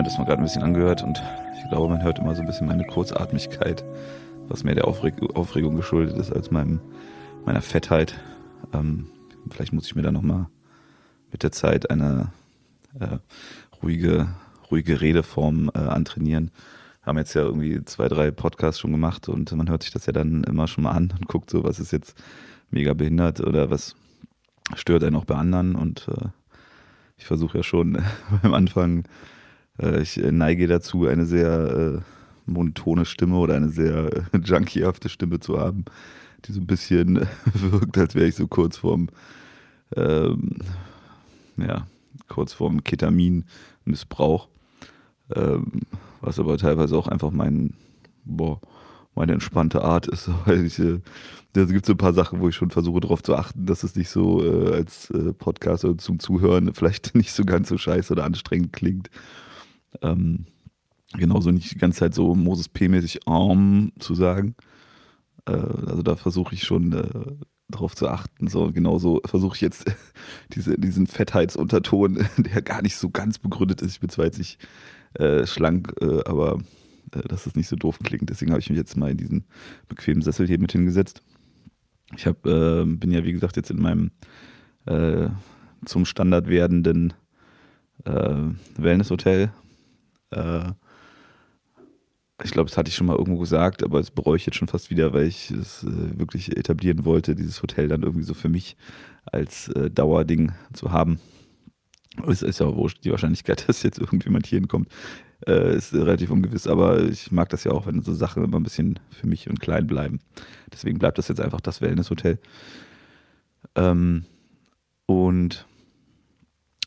mir das mal gerade ein bisschen angehört und ich glaube, man hört immer so ein bisschen meine Kurzatmigkeit, was mehr der Aufreg Aufregung geschuldet ist als meinem, meiner Fettheit. Ähm, vielleicht muss ich mir da nochmal mit der Zeit eine äh, ruhige, ruhige Redeform äh, antrainieren. Haben jetzt ja irgendwie zwei, drei Podcasts schon gemacht und man hört sich das ja dann immer schon mal an und guckt so, was ist jetzt mega behindert oder was stört einen auch bei anderen und äh, ich versuche ja schon beim Anfang, ich neige dazu, eine sehr äh, monotone Stimme oder eine sehr äh, junkiehafte Stimme zu haben, die so ein bisschen wirkt, als wäre ich so kurz vorm, ähm, ja, kurz vorm Ketaminmissbrauch. Ähm, was aber teilweise auch einfach mein, boah, meine entspannte Art ist, weil ich, äh, da gibt so ein paar Sachen, wo ich schon versuche darauf zu achten, dass es nicht so äh, als äh, Podcast oder zum Zuhören vielleicht nicht so ganz so scheiße oder anstrengend klingt. Ähm, genauso nicht die ganze Zeit so Moses P-mäßig arm zu sagen. Äh, also da versuche ich schon äh, darauf zu achten. So, genauso versuche ich jetzt diese, diesen Fettheitsunterton, der gar nicht so ganz begründet ist. Ich bin zwar jetzt nicht äh, schlank, äh, aber äh, dass es nicht so doof klingt. Deswegen habe ich mich jetzt mal in diesen bequemen Sessel hier mit hingesetzt. Ich hab, äh, bin ja, wie gesagt, jetzt in meinem äh, zum Standard werdenden äh, Wellnesshotel. Äh, ich glaube, das hatte ich schon mal irgendwo gesagt, aber das bereue ich jetzt schon fast wieder, weil ich es äh, wirklich etablieren wollte, dieses Hotel dann irgendwie so für mich als äh, Dauerding zu haben. Es ist ja wurscht, die Wahrscheinlichkeit, dass jetzt irgendjemand hier hinkommt, äh, ist relativ ungewiss, aber ich mag das ja auch, wenn so Sachen immer ein bisschen für mich und klein bleiben. Deswegen bleibt das jetzt einfach das Wellness-Hotel. Ähm, und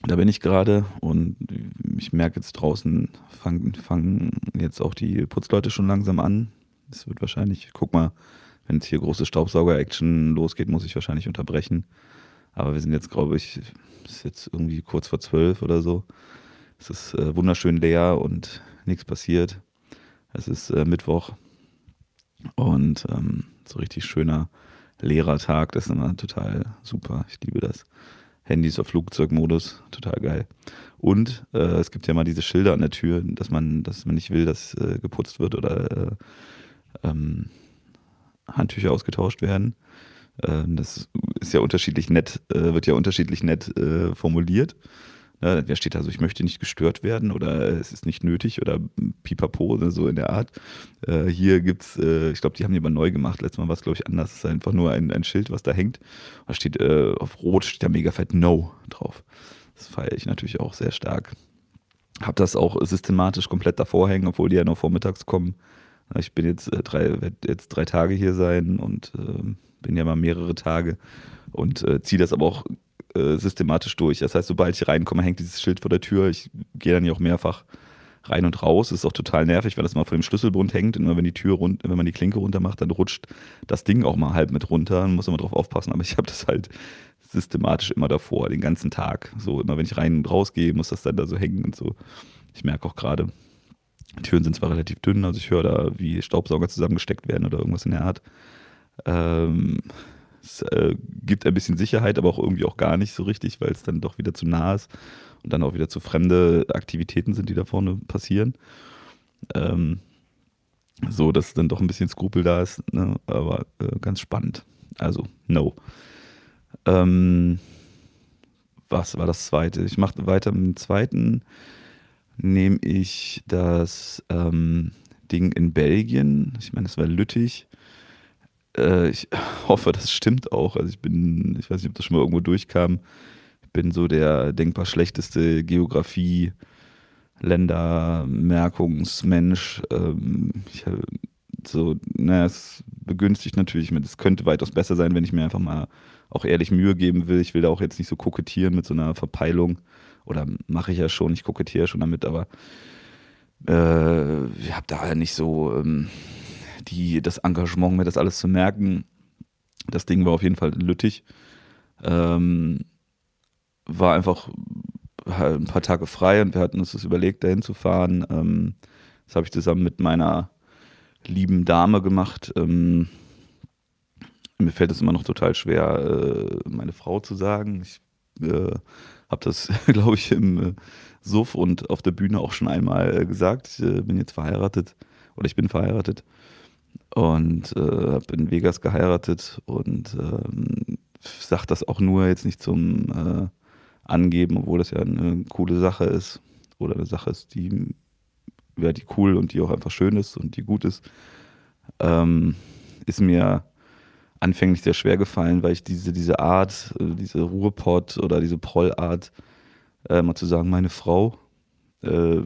da bin ich gerade und ich merke jetzt draußen fangen, fangen jetzt auch die Putzleute schon langsam an. Es wird wahrscheinlich, guck mal, wenn jetzt hier große Staubsauger-Action losgeht, muss ich wahrscheinlich unterbrechen. Aber wir sind jetzt, glaube ich, ist jetzt irgendwie kurz vor zwölf oder so. Es ist äh, wunderschön leer und nichts passiert. Es ist äh, Mittwoch und ähm, so richtig schöner leerer Tag. Das ist immer total super. Ich liebe das. Handys auf Flugzeugmodus, total geil. Und äh, es gibt ja mal diese Schilder an der Tür, dass man, dass man nicht will, dass äh, geputzt wird oder äh, ähm, Handtücher ausgetauscht werden. Ähm, das ist ja unterschiedlich nett, äh, wird ja unterschiedlich nett äh, formuliert. Ja, wer steht da so, ich möchte nicht gestört werden oder es ist nicht nötig oder pipapo oder so in der Art. Äh, hier gibt's, äh, ich glaube, die haben die aber neu gemacht. Letztes Mal war es, glaube ich, anders. Es ist einfach nur ein, ein Schild, was da hängt. Da steht äh, auf Rot steht da mega fett No drauf. Das feiere ich natürlich auch sehr stark. Hab das auch systematisch komplett davor hängen, obwohl die ja nur vormittags kommen. Ich bin jetzt äh, drei, werde jetzt drei Tage hier sein und ähm, bin ja mal mehrere Tage und äh, ziehe das aber auch äh, systematisch durch. Das heißt, sobald ich reinkomme, hängt dieses Schild vor der Tür. Ich gehe dann ja auch mehrfach rein und raus. Das ist auch total nervig, weil das mal vor dem Schlüsselbund hängt. Und immer wenn die Tür rund, wenn man die Klinke runter macht, dann rutscht das Ding auch mal halb mit runter. Man muss immer drauf aufpassen. Aber ich habe das halt systematisch immer davor, den ganzen Tag. So immer wenn ich rein und raus gehe, muss das dann da so hängen und so. Ich merke auch gerade, Türen sind zwar relativ dünn, also ich höre da, wie Staubsauger zusammengesteckt werden oder irgendwas in der Art. Ähm, es äh, gibt ein bisschen Sicherheit, aber auch irgendwie auch gar nicht so richtig, weil es dann doch wieder zu nah ist und dann auch wieder zu fremde Aktivitäten sind, die da vorne passieren. Ähm, so, dass dann doch ein bisschen Skrupel da ist, ne? aber äh, ganz spannend. Also, no. Ähm, was war das zweite? Ich mache weiter mit dem zweiten. Nehme ich das ähm, Ding in Belgien. Ich meine, das war Lüttich. Äh, ich hoffe, das stimmt auch. Also ich bin, ich weiß nicht, ob das schon mal irgendwo durchkam. Ich bin so der denkbar schlechteste Geografie, Ländermerkungsmensch. Ähm, ich, so, naja, es begünstigt natürlich mit. Es könnte weitaus besser sein, wenn ich mir einfach mal auch ehrlich Mühe geben will. Ich will da auch jetzt nicht so kokettieren mit so einer Verpeilung. Oder mache ich ja schon, ich kokettiere schon damit, aber äh, ich habe da nicht so ähm, die, das Engagement, mir das alles zu merken. Das Ding war auf jeden Fall lüttig. Ähm, war einfach ein paar Tage frei und wir hatten uns das überlegt, dahin zu fahren. Ähm, das habe ich zusammen mit meiner lieben Dame gemacht. Ähm, mir fällt es immer noch total schwer, äh, meine Frau zu sagen. Ich äh, habe das, glaube ich, im äh, Suff und auf der Bühne auch schon einmal äh, gesagt. Ich äh, bin jetzt verheiratet oder ich bin verheiratet und äh, habe in Vegas geheiratet und ähm, sage das auch nur jetzt nicht zum äh, Angeben, obwohl das ja eine coole Sache ist oder eine Sache ist, die, ja, die cool und die auch einfach schön ist und die gut ist. Ähm, ist mir anfänglich sehr schwer gefallen, weil ich diese, diese Art, äh, diese Ruhepott oder diese Prollart, äh, mal zu sagen, meine Frau, äh,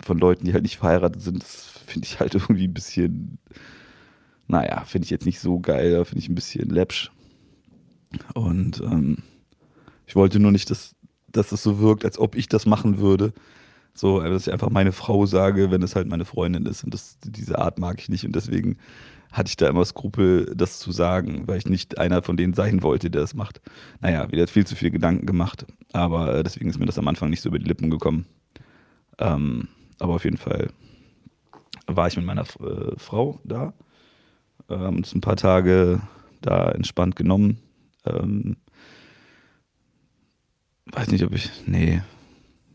von Leuten, die halt nicht verheiratet sind, das finde ich halt irgendwie ein bisschen, naja, finde ich jetzt nicht so geil, finde ich ein bisschen läppsch. Und ähm, ich wollte nur nicht, dass, dass es so wirkt, als ob ich das machen würde. So, dass ich einfach meine Frau sage, wenn es halt meine Freundin ist. Und das, diese Art mag ich nicht. Und deswegen hatte ich da immer Skrupel, das zu sagen, weil ich nicht einer von denen sein wollte, der das macht. Naja, wieder viel zu viel Gedanken gemacht, aber äh, deswegen ist mir das am Anfang nicht so über die Lippen gekommen. Ähm, aber auf jeden Fall war ich mit meiner äh, Frau da, ähm, uns ein paar Tage da entspannt genommen. Ähm, weiß nicht, ob ich, nee,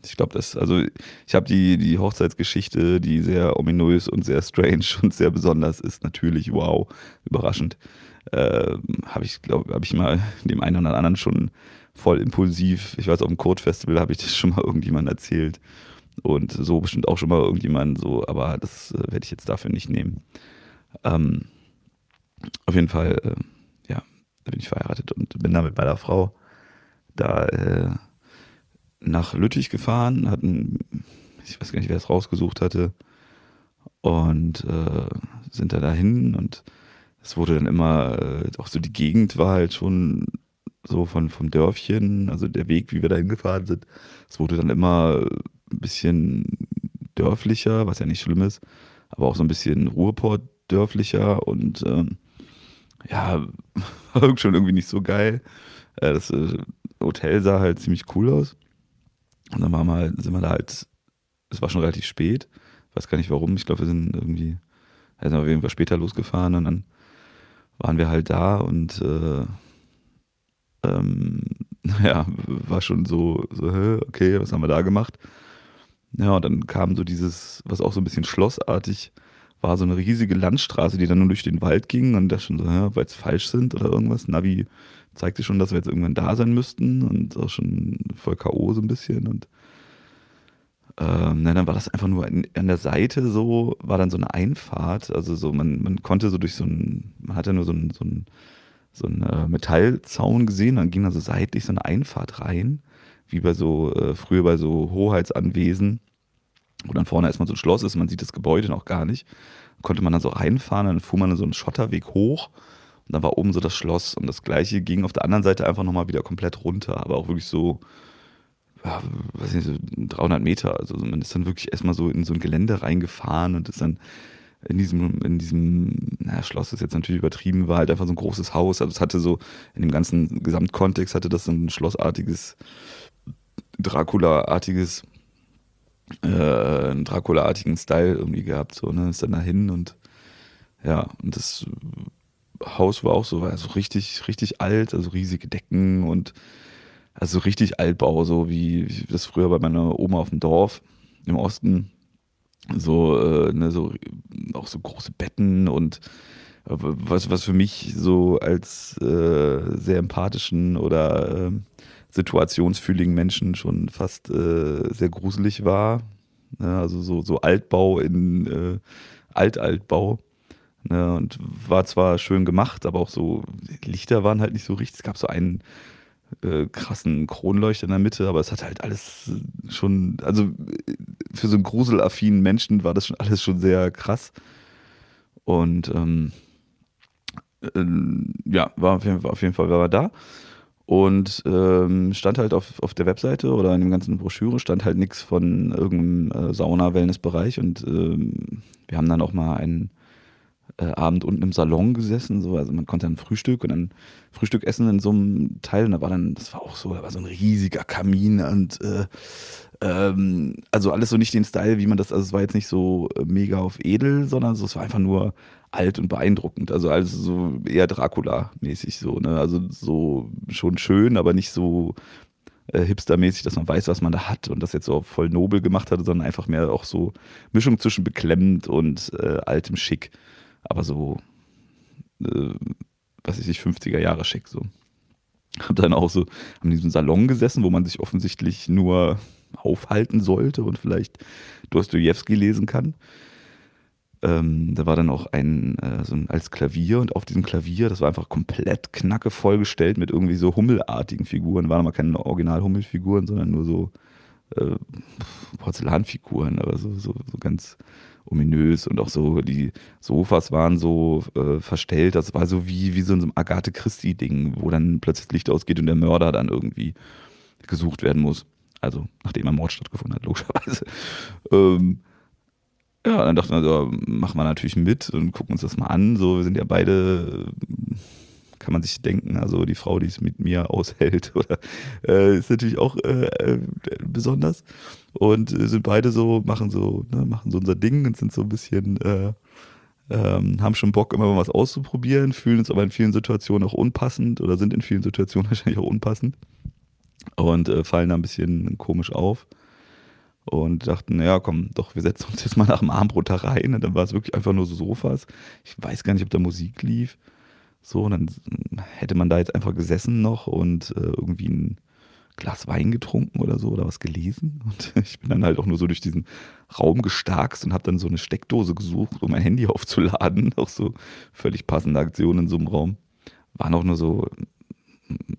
ich glaube, das, also ich habe die, die Hochzeitsgeschichte, die sehr ominös und sehr strange und sehr besonders ist, natürlich, wow, überraschend. Äh, habe ich, glaube habe ich mal dem einen oder anderen schon voll impulsiv, ich weiß, auf dem Code-Festival habe ich das schon mal irgendjemand erzählt. Und so bestimmt auch schon mal irgendjemand so, aber das äh, werde ich jetzt dafür nicht nehmen. Ähm, auf jeden Fall, äh, ja, da bin ich verheiratet und bin da mit meiner Frau da äh, nach Lüttich gefahren, hatten, ich weiß gar nicht, wer es rausgesucht hatte, und äh, sind da dahin und es wurde dann immer, äh, auch so die Gegend war halt schon so von, vom Dörfchen, also der Weg, wie wir da hingefahren sind, es wurde dann immer ein bisschen dörflicher, was ja nicht schlimm ist, aber auch so ein bisschen Ruhrport dörflicher und ähm, ja, schon irgendwie nicht so geil. Äh, das äh, Hotel sah halt ziemlich cool aus. Und dann waren wir halt, sind wir da halt, es war schon relativ spät, weiß gar nicht warum, ich glaube, wir sind irgendwie, ja, sind wir Fall später losgefahren und dann waren wir halt da und äh, ähm, ja, war schon so, so, okay, was haben wir da gemacht? Ja, und dann kam so dieses, was auch so ein bisschen schlossartig war, so eine riesige Landstraße, die dann nur durch den Wald ging und da schon so, ja, weil es falsch sind oder irgendwas. Navi zeigte schon, dass wir jetzt irgendwann da sein müssten und auch schon voll K.O. so ein bisschen. Und ähm, ne, dann war das einfach nur an, an, der Seite so, war dann so eine Einfahrt. Also so, man, man konnte so durch so ein, man hatte nur so ein, so ein, so ein äh, Metallzaun gesehen, dann ging da so seitlich so eine Einfahrt rein, wie bei so, äh, früher bei so Hoheitsanwesen, wo dann vorne erstmal so ein Schloss ist, man sieht das Gebäude noch gar nicht. Konnte man dann so reinfahren, dann fuhr man so einen Schotterweg hoch und dann war oben so das Schloss und das gleiche ging auf der anderen Seite einfach nochmal wieder komplett runter, aber auch wirklich so, ja, weiß nicht, so 300 Meter. Also man ist dann wirklich erstmal so in so ein Gelände reingefahren und ist dann in diesem, in diesem, naja, Schloss ist jetzt natürlich übertrieben, war halt einfach so ein großes Haus. Also es hatte so, in dem ganzen Gesamtkontext hatte das so ein schlossartiges, Dracula-artiges, äh, einen Dracula-artigen Style irgendwie gehabt. So, ne? Ist dann dahin und ja, und das Haus war auch so, war so richtig, richtig alt, also riesige Decken und also richtig Altbau, so wie, das früher bei meiner Oma auf dem Dorf im Osten. So, äh, ne, so auch so große Betten und äh, was, was für mich so als äh, sehr empathischen oder äh, situationsfühligen Menschen schon fast äh, sehr gruselig war. Ja, also so, so Altbau in äh, Altaltbau. Ne, und war zwar schön gemacht, aber auch so, Lichter waren halt nicht so richtig. Es gab so einen äh, krassen Kronleuchter in der Mitte, aber es hat halt alles schon, also für so einen gruselaffinen Menschen war das schon alles schon sehr krass. Und ähm, äh, ja, war auf jeden Fall, auf jeden Fall war er da. Und ähm, stand halt auf, auf der Webseite oder in dem ganzen Broschüre stand halt nichts von irgendeinem äh, Sauna-Wellness-Bereich. Und ähm, wir haben dann auch mal einen äh, Abend unten im Salon gesessen, so, also man konnte dann Frühstück und dann Frühstück essen in so einem Teil und da war dann, das war auch so, da war so ein riesiger Kamin und äh, ähm, also alles so nicht den Style, wie man das, also es war jetzt nicht so äh, mega auf edel, sondern so, es war einfach nur alt und beeindruckend, also alles so eher Dracula-mäßig so, ne, also so schon schön, aber nicht so äh, hipstermäßig, dass man weiß, was man da hat und das jetzt so voll nobel gemacht hatte, sondern einfach mehr auch so Mischung zwischen beklemmend und äh, altem Schick. Aber so, äh, was weiß ich, 50er Jahre Schick so. Hab dann auch so an diesem Salon gesessen, wo man sich offensichtlich nur aufhalten sollte und vielleicht Dostoevsky lesen kann. Ähm, da war dann auch ein, äh, so ein als Klavier und auf diesem Klavier, das war einfach komplett knacke vollgestellt mit irgendwie so hummelartigen Figuren. Waren aber keine Original-Hummelfiguren, sondern nur so äh, Porzellanfiguren, aber so, so, so ganz ominös und auch so die Sofas waren so äh, verstellt. Das war so wie, wie so ein Agathe Christie-Ding, wo dann plötzlich Licht ausgeht und der Mörder dann irgendwie gesucht werden muss. Also nachdem ein Mord stattgefunden hat, logischerweise. Ähm, ja, dann dachten wir, so, machen wir natürlich mit und gucken uns das mal an. So, wir sind ja beide, kann man sich denken, also die Frau, die es mit mir aushält, oder äh, ist natürlich auch äh, äh, besonders. Und sind beide so, machen so, ne, machen so unser Ding und sind so ein bisschen, äh, ähm, haben schon Bock, immer mal was auszuprobieren, fühlen uns aber in vielen Situationen auch unpassend oder sind in vielen Situationen wahrscheinlich auch unpassend und äh, fallen da ein bisschen komisch auf und dachten, naja, komm, doch, wir setzen uns jetzt mal nach dem Armbrot da rein. Und dann war es wirklich einfach nur so Sofas. Ich weiß gar nicht, ob da Musik lief. So, und dann hätte man da jetzt einfach gesessen noch und äh, irgendwie ein Glas Wein getrunken oder so oder was gelesen. Und ich bin dann halt auch nur so durch diesen Raum gestarkst und habe dann so eine Steckdose gesucht, um mein Handy aufzuladen. Auch so völlig passende Aktionen in so einem Raum. Waren auch nur so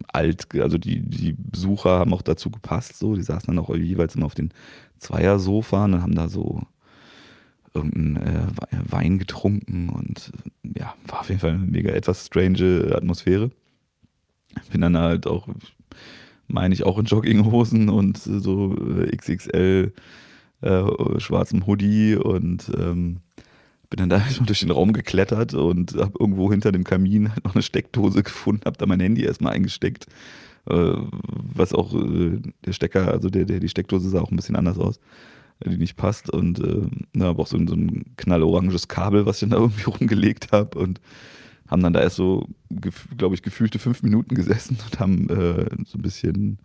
alt, also die, die Besucher haben auch dazu gepasst, so, die saßen dann auch jeweils immer auf den Zweiersofa und haben da so irgendeinen äh, Wein getrunken und ja, war auf jeden Fall eine mega etwas strange Atmosphäre. Bin dann halt auch, meine ich, auch in Jogginghosen und so äh, XXL äh, schwarzem Hoodie und ähm, bin dann da erstmal durch den Raum geklettert und habe irgendwo hinter dem Kamin halt noch eine Steckdose gefunden, habe da mein Handy erstmal eingesteckt, was auch äh, der Stecker, also der, der, die Steckdose sah auch ein bisschen anders aus, die nicht passt. Und äh, habe auch so, so ein knalloranges Kabel, was ich dann da irgendwie rumgelegt habe und haben dann da erst so, glaube ich, gefühlte fünf Minuten gesessen und haben äh, so ein bisschen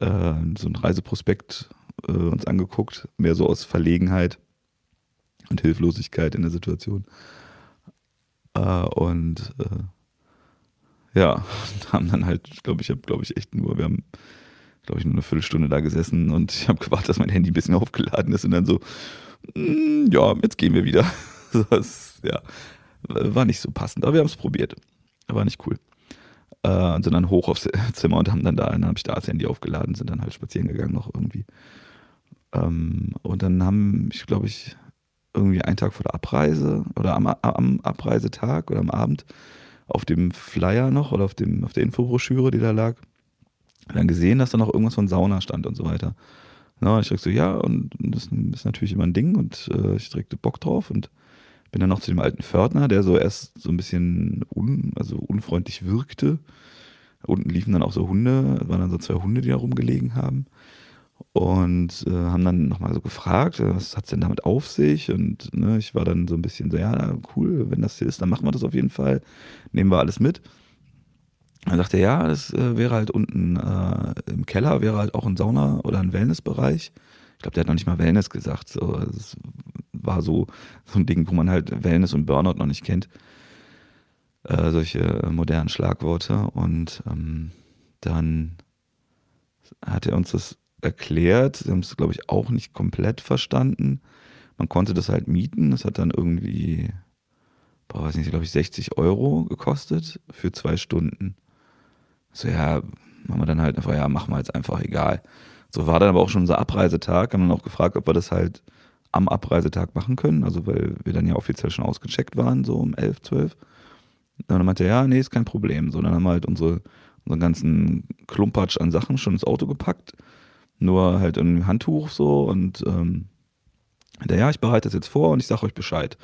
äh, so ein Reiseprospekt äh, uns angeguckt, mehr so aus Verlegenheit und Hilflosigkeit in der Situation. Äh, und äh, ja, haben dann halt, glaube ich, habe, glaube ich, echt nur, wir haben, glaube ich, nur eine Viertelstunde da gesessen und ich habe gewartet, dass mein Handy ein bisschen aufgeladen ist und dann so, mm, ja, jetzt gehen wir wieder. Das, ja, war nicht so passend, aber wir haben es probiert. War nicht cool. Äh, und sind dann hoch aufs Zimmer und haben dann da, dann habe ich da das Handy aufgeladen, sind dann halt spazieren gegangen noch irgendwie. Ähm, und dann haben, ich glaube ich, irgendwie einen Tag vor der Abreise oder am, am Abreisetag oder am Abend auf dem Flyer noch oder auf, dem, auf der Infobroschüre, die da lag, dann gesehen, dass da noch irgendwas von Sauna stand und so weiter. Na, ich dachte so, ja, und das ist natürlich immer ein Ding und äh, ich direkt Bock drauf und bin dann noch zu dem alten Pförtner, der so erst so ein bisschen un, also unfreundlich wirkte. Unten liefen dann auch so Hunde, waren dann so zwei Hunde, die da rumgelegen haben und äh, haben dann nochmal so gefragt, äh, was hat es denn damit auf sich? Und ne, ich war dann so ein bisschen so, ja, cool, wenn das hier ist, dann machen wir das auf jeden Fall. Nehmen wir alles mit. Dann sagte er, ja, das äh, wäre halt unten äh, im Keller, wäre halt auch ein Sauna- oder ein Wellnessbereich. Ich glaube, der hat noch nicht mal Wellness gesagt. So, das war so, so ein Ding, wo man halt Wellness und Burnout noch nicht kennt. Äh, solche modernen Schlagworte. Und ähm, dann hat er uns das erklärt. Sie haben es, glaube ich, auch nicht komplett verstanden. Man konnte das halt mieten. Das hat dann irgendwie, boah, weiß nicht, glaube ich, 60 Euro gekostet für zwei Stunden. So, ja, machen wir dann halt einfach, ja, machen wir jetzt einfach, egal. So war dann aber auch schon unser Abreisetag. Haben dann auch gefragt, ob wir das halt am Abreisetag machen können. Also, weil wir dann ja offiziell schon ausgecheckt waren, so um 11, 12. Und dann meinte er, ja, nee, ist kein Problem. So, dann haben wir halt unsere, unseren ganzen Klumpatsch an Sachen schon ins Auto gepackt nur halt ein Handtuch so und ähm, der, ja, ich bereite das jetzt vor und ich sage euch Bescheid.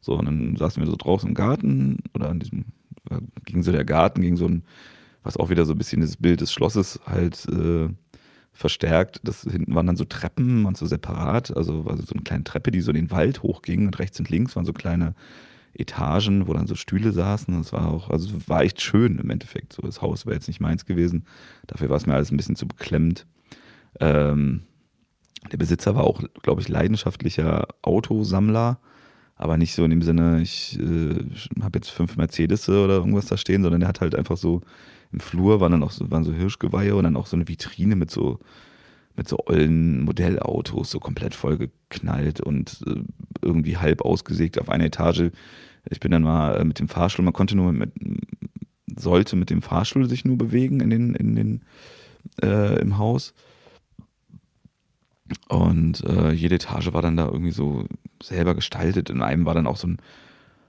So, und dann saßen wir so draußen im Garten oder an diesem, ging so der Garten, ging so ein, was auch wieder so ein bisschen das Bild des Schlosses halt äh, verstärkt. Das hinten waren dann so Treppen und so separat, also war so eine kleine Treppe, die so in den Wald hochging und rechts und links waren so kleine Etagen, wo dann so Stühle saßen. Das war auch, also war echt schön im Endeffekt. So, das Haus wäre jetzt nicht meins gewesen. Dafür war es mir alles ein bisschen zu beklemmend. Ähm, der Besitzer war auch, glaube ich, leidenschaftlicher Autosammler, aber nicht so in dem Sinne, ich äh, habe jetzt fünf Mercedes oder irgendwas da stehen, sondern er hat halt einfach so im Flur waren dann auch so, waren so Hirschgeweihe und dann auch so eine Vitrine mit so mit so ollen Modellautos, so komplett vollgeknallt und äh, irgendwie halb ausgesägt auf einer Etage. Ich bin dann mal äh, mit dem Fahrstuhl, man konnte nur mit, sollte mit dem Fahrstuhl sich nur bewegen in den, in den, äh, im Haus. Und äh, jede Etage war dann da irgendwie so selber gestaltet. In einem war dann auch so ein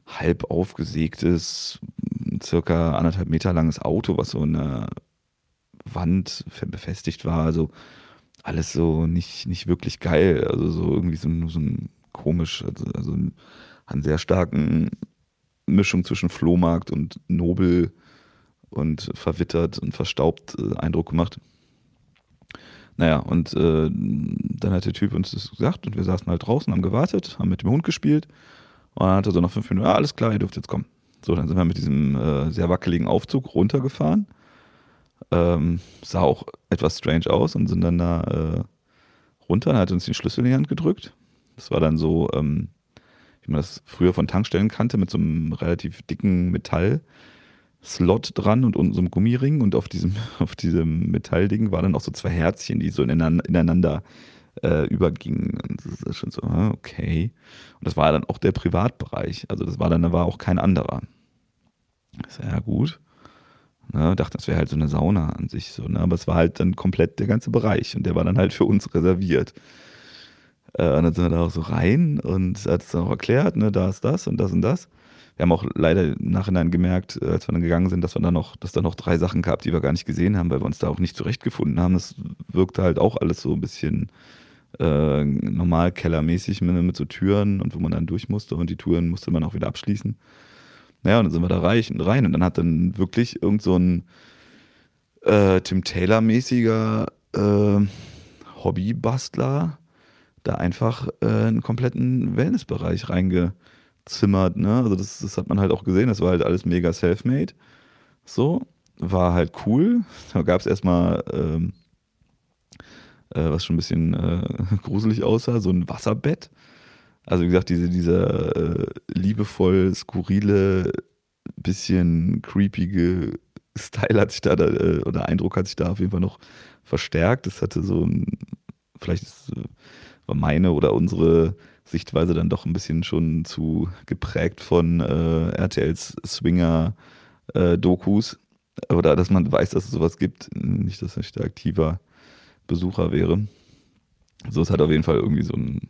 halb aufgesägtes, circa anderthalb Meter langes Auto, was so in der Wand befestigt war. Also alles so nicht, nicht wirklich geil. Also so irgendwie so, so ein komisch, also, also einen sehr starken Mischung zwischen Flohmarkt und Nobel und verwittert und verstaubt äh, Eindruck gemacht. Naja, und äh, dann hat der Typ uns das gesagt und wir saßen halt draußen, haben gewartet, haben mit dem Hund gespielt und dann hat er so nach fünf Minuten, ja, alles klar, ihr dürft jetzt kommen. So, dann sind wir mit diesem äh, sehr wackeligen Aufzug runtergefahren. Ähm, sah auch etwas strange aus und sind dann da äh, runter. Dann hat uns den Schlüssel in die Hand gedrückt. Das war dann so, ähm, wie man das früher von Tankstellen kannte, mit so einem relativ dicken Metall-Slot dran und unten so einem Gummiring. Und auf diesem, auf diesem Metallding waren dann auch so zwei Herzchen, die so ineinander, äh, übergingen. Und das ist schon so, ah, okay. Und das war dann auch der Privatbereich. Also das war dann da war auch kein anderer. Ja gut. Ne, dachte, das wäre halt so eine Sauna an sich so, ne? aber es war halt dann komplett der ganze Bereich und der war dann halt für uns reserviert. Äh, und dann sind wir da auch so rein und hat es dann auch erklärt, ne, da ist das und das und das. Wir haben auch leider im Nachhinein gemerkt, äh, als wir dann gegangen sind, dass wir dann noch, dass da noch drei Sachen gab, die wir gar nicht gesehen haben, weil wir uns da auch nicht zurechtgefunden haben. Das wirkte halt auch alles so ein bisschen äh, normal kellermäßig mit, mit so Türen und wo man dann durch musste und die Türen musste man auch wieder abschließen. Naja, und dann sind wir da rein und dann hat dann wirklich irgend so ein äh, Tim Taylor-mäßiger äh, Hobbybastler da einfach äh, einen kompletten Wellnessbereich reingezimmert. Ne? Also das, das hat man halt auch gesehen, das war halt alles mega self-made. So, war halt cool. Da gab es erstmal, ähm, äh, was schon ein bisschen äh, gruselig aussah, so ein Wasserbett also wie gesagt, diese, dieser äh, liebevoll skurrile, bisschen creepige Style hat sich da, da äh, oder Eindruck hat sich da auf jeden Fall noch verstärkt. Das hatte so ein, vielleicht ist, äh, war meine oder unsere Sichtweise dann doch ein bisschen schon zu geprägt von äh, RTLs Swinger-Dokus. Äh, oder dass man weiß, dass es sowas gibt. Nicht, dass ich da aktiver Besucher wäre. So, es hat auf jeden Fall irgendwie so ein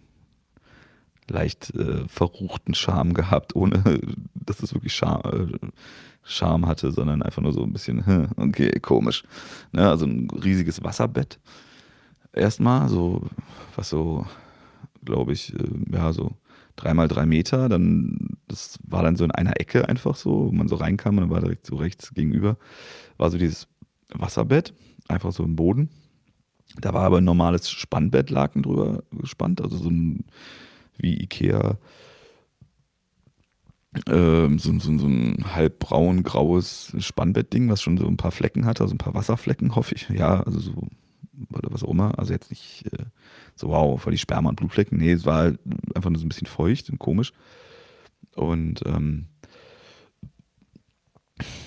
leicht äh, verruchten Charme gehabt, ohne dass es wirklich Charme, äh, Charme hatte, sondern einfach nur so ein bisschen, okay, komisch. Ne, also ein riesiges Wasserbett erstmal, so, was so, glaube ich, äh, ja, so dreimal drei Meter. Dann, das war dann so in einer Ecke einfach so, wo man so reinkam und dann war direkt so rechts gegenüber, war so dieses Wasserbett, einfach so im Boden. Da war aber ein normales Spannbettlaken drüber gespannt, also so ein wie Ikea ähm, so, so, so ein halb braun graues Spannbettding, was schon so ein paar Flecken hatte, also ein paar Wasserflecken, hoffe ich. Ja, also so, oder was auch immer. Also jetzt nicht äh, so, wow, voll die Sperma- und Blutflecken. Nee, es war halt einfach nur so ein bisschen feucht und komisch. Und ähm,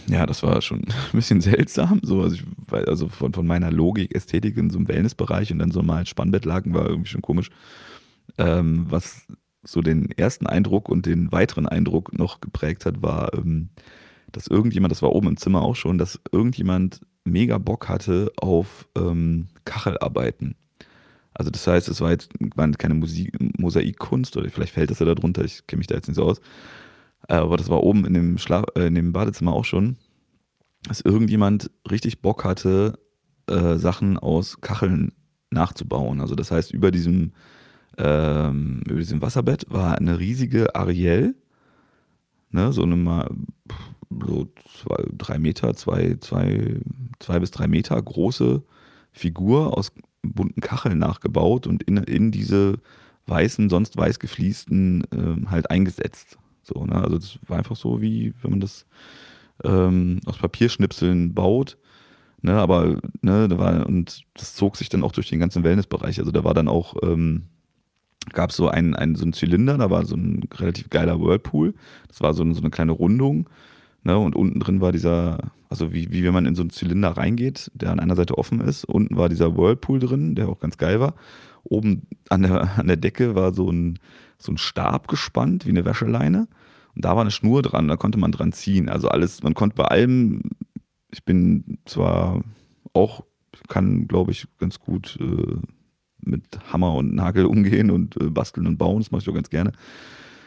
ja, das war schon ein bisschen seltsam. So, also, ich, also von, von meiner Logik, Ästhetik in so einem Wellnessbereich und dann so mal Spannbettlaken war irgendwie schon komisch. Ähm, was so den ersten Eindruck und den weiteren Eindruck noch geprägt hat, war, ähm, dass irgendjemand, das war oben im Zimmer auch schon, dass irgendjemand mega Bock hatte auf ähm, Kachelarbeiten. Also das heißt, es war jetzt waren keine Musik, Mosaikkunst oder vielleicht fällt das ja darunter, ich kenne mich da jetzt nicht so aus. Aber das war oben in dem, Schla äh, in dem Badezimmer auch schon, dass irgendjemand richtig Bock hatte, äh, Sachen aus Kacheln nachzubauen. Also das heißt, über diesem ähm, über diesem Wasserbett war eine riesige Ariel, ne, so eine so zwei, drei Meter, zwei, zwei, zwei bis drei Meter große Figur aus bunten Kacheln nachgebaut und in, in diese weißen, sonst weiß gefliesten äh, halt eingesetzt. So, ne? Also das war einfach so, wie wenn man das ähm, aus Papierschnipseln baut. Ne, aber ne, da war, und das zog sich dann auch durch den ganzen Wellnessbereich. Also da war dann auch, ähm, gab es so einen, einen, so einen Zylinder, da war so ein relativ geiler Whirlpool. Das war so, so eine kleine Rundung. Ne, und unten drin war dieser, also wie, wie wenn man in so einen Zylinder reingeht, der an einer Seite offen ist. Unten war dieser Whirlpool drin, der auch ganz geil war. Oben an der, an der Decke war so ein, so ein Stab gespannt, wie eine Wäscheleine. Und da war eine Schnur dran, da konnte man dran ziehen. Also alles, man konnte bei allem, ich bin zwar auch, kann glaube ich ganz gut äh, mit Hammer und Nagel umgehen und äh, basteln und bauen, das mache ich auch ganz gerne.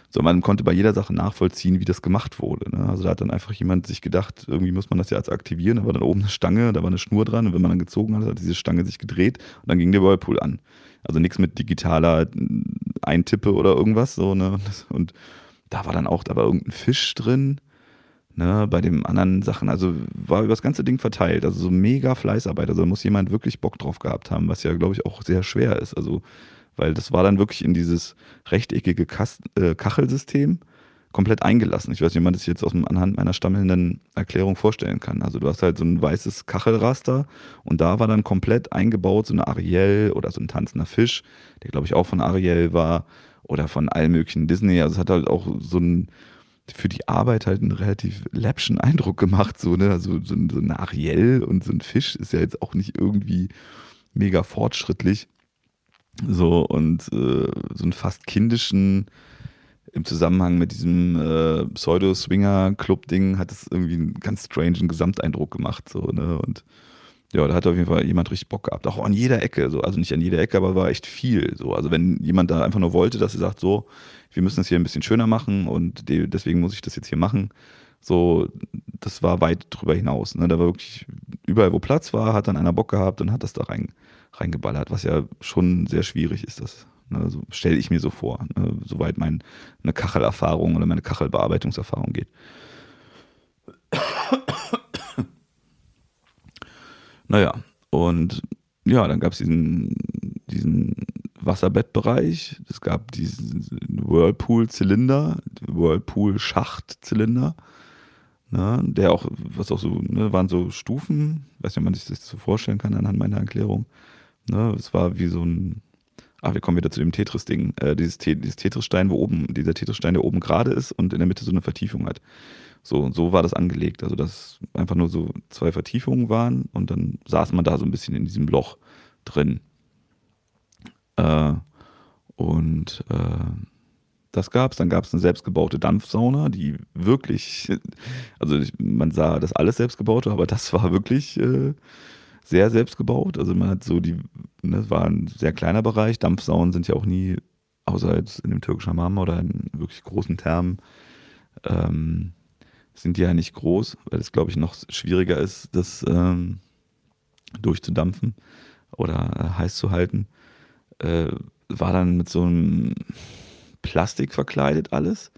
So, man konnte bei jeder Sache nachvollziehen, wie das gemacht wurde. Ne? Also da hat dann einfach jemand sich gedacht, irgendwie muss man das ja jetzt aktivieren. Da war dann oben eine Stange, da war eine Schnur dran und wenn man dann gezogen hat, hat diese Stange sich gedreht und dann ging der Whirlpool an. Also nichts mit digitaler Eintippe oder irgendwas. So, ne? Und da war dann auch, da war irgendein Fisch drin. Ne, bei den anderen Sachen, also war über das ganze Ding verteilt, also so mega Fleißarbeit. Also da muss jemand wirklich Bock drauf gehabt haben, was ja, glaube ich, auch sehr schwer ist. Also, weil das war dann wirklich in dieses rechteckige äh, Kachelsystem komplett eingelassen. Ich weiß nicht, wie man das jetzt aus dem, anhand meiner stammelnden Erklärung vorstellen kann. Also du hast halt so ein weißes Kachelraster und da war dann komplett eingebaut so eine Ariel oder so ein tanzender Fisch, der glaube ich auch von Ariel war oder von allen möglichen Disney. Also es hat halt auch so ein für die Arbeit halt einen relativ läppschen Eindruck gemacht. So, ne? Also so, so ein Ariel und so ein Fisch ist ja jetzt auch nicht irgendwie mega fortschrittlich. So, und äh, so einen fast kindischen, im Zusammenhang mit diesem äh, Pseudo-Swinger-Club-Ding hat es irgendwie einen ganz strangen Gesamteindruck gemacht. So, ne? Und ja, da hat auf jeden Fall jemand richtig Bock gehabt. Auch an jeder Ecke, so. Also nicht an jeder Ecke, aber war echt viel. So. Also wenn jemand da einfach nur wollte, dass er sagt, so, wir müssen es hier ein bisschen schöner machen und de deswegen muss ich das jetzt hier machen. So, das war weit drüber hinaus. Ne? Da war wirklich überall, wo Platz war, hat dann einer Bock gehabt und hat das da rein, reingeballert, was ja schon sehr schwierig ist. Das ne? so stelle ich mir so vor, ne? soweit meine Kachelerfahrung oder meine Kachelbearbeitungserfahrung geht. Naja, und ja, dann gab es diesen, diesen Wasserbettbereich, es gab diesen Whirlpool-Zylinder, Whirlpool-Schacht-Zylinder, ne, der auch, was auch so, ne, waren so Stufen, weiß nicht, ob man sich das so vorstellen kann anhand meiner Erklärung. Ne, es war wie so ein, ach, wir kommen wieder zu dem Tetris-Ding, äh, dieses, dieses Tetris-Stein, wo oben, dieser Tetris-Stein, der oben gerade ist und in der Mitte so eine Vertiefung hat. So, so war das angelegt. Also, dass einfach nur so zwei Vertiefungen waren und dann saß man da so ein bisschen in diesem Loch drin. Äh, und äh, das gab es. Dann gab es eine selbstgebaute Dampfsauna, die wirklich, also man sah das alles selbstgebaute, aber das war wirklich äh, sehr selbstgebaut. Also man hat so die, das ne, war ein sehr kleiner Bereich. Dampfsaunen sind ja auch nie, außer jetzt in dem türkischen Hammam oder in wirklich großen Thermen, ähm, sind die ja nicht groß, weil es, glaube ich, noch schwieriger ist, das ähm, durchzudampfen oder äh, heiß zu halten. Äh, war dann mit so einem Plastik verkleidet alles,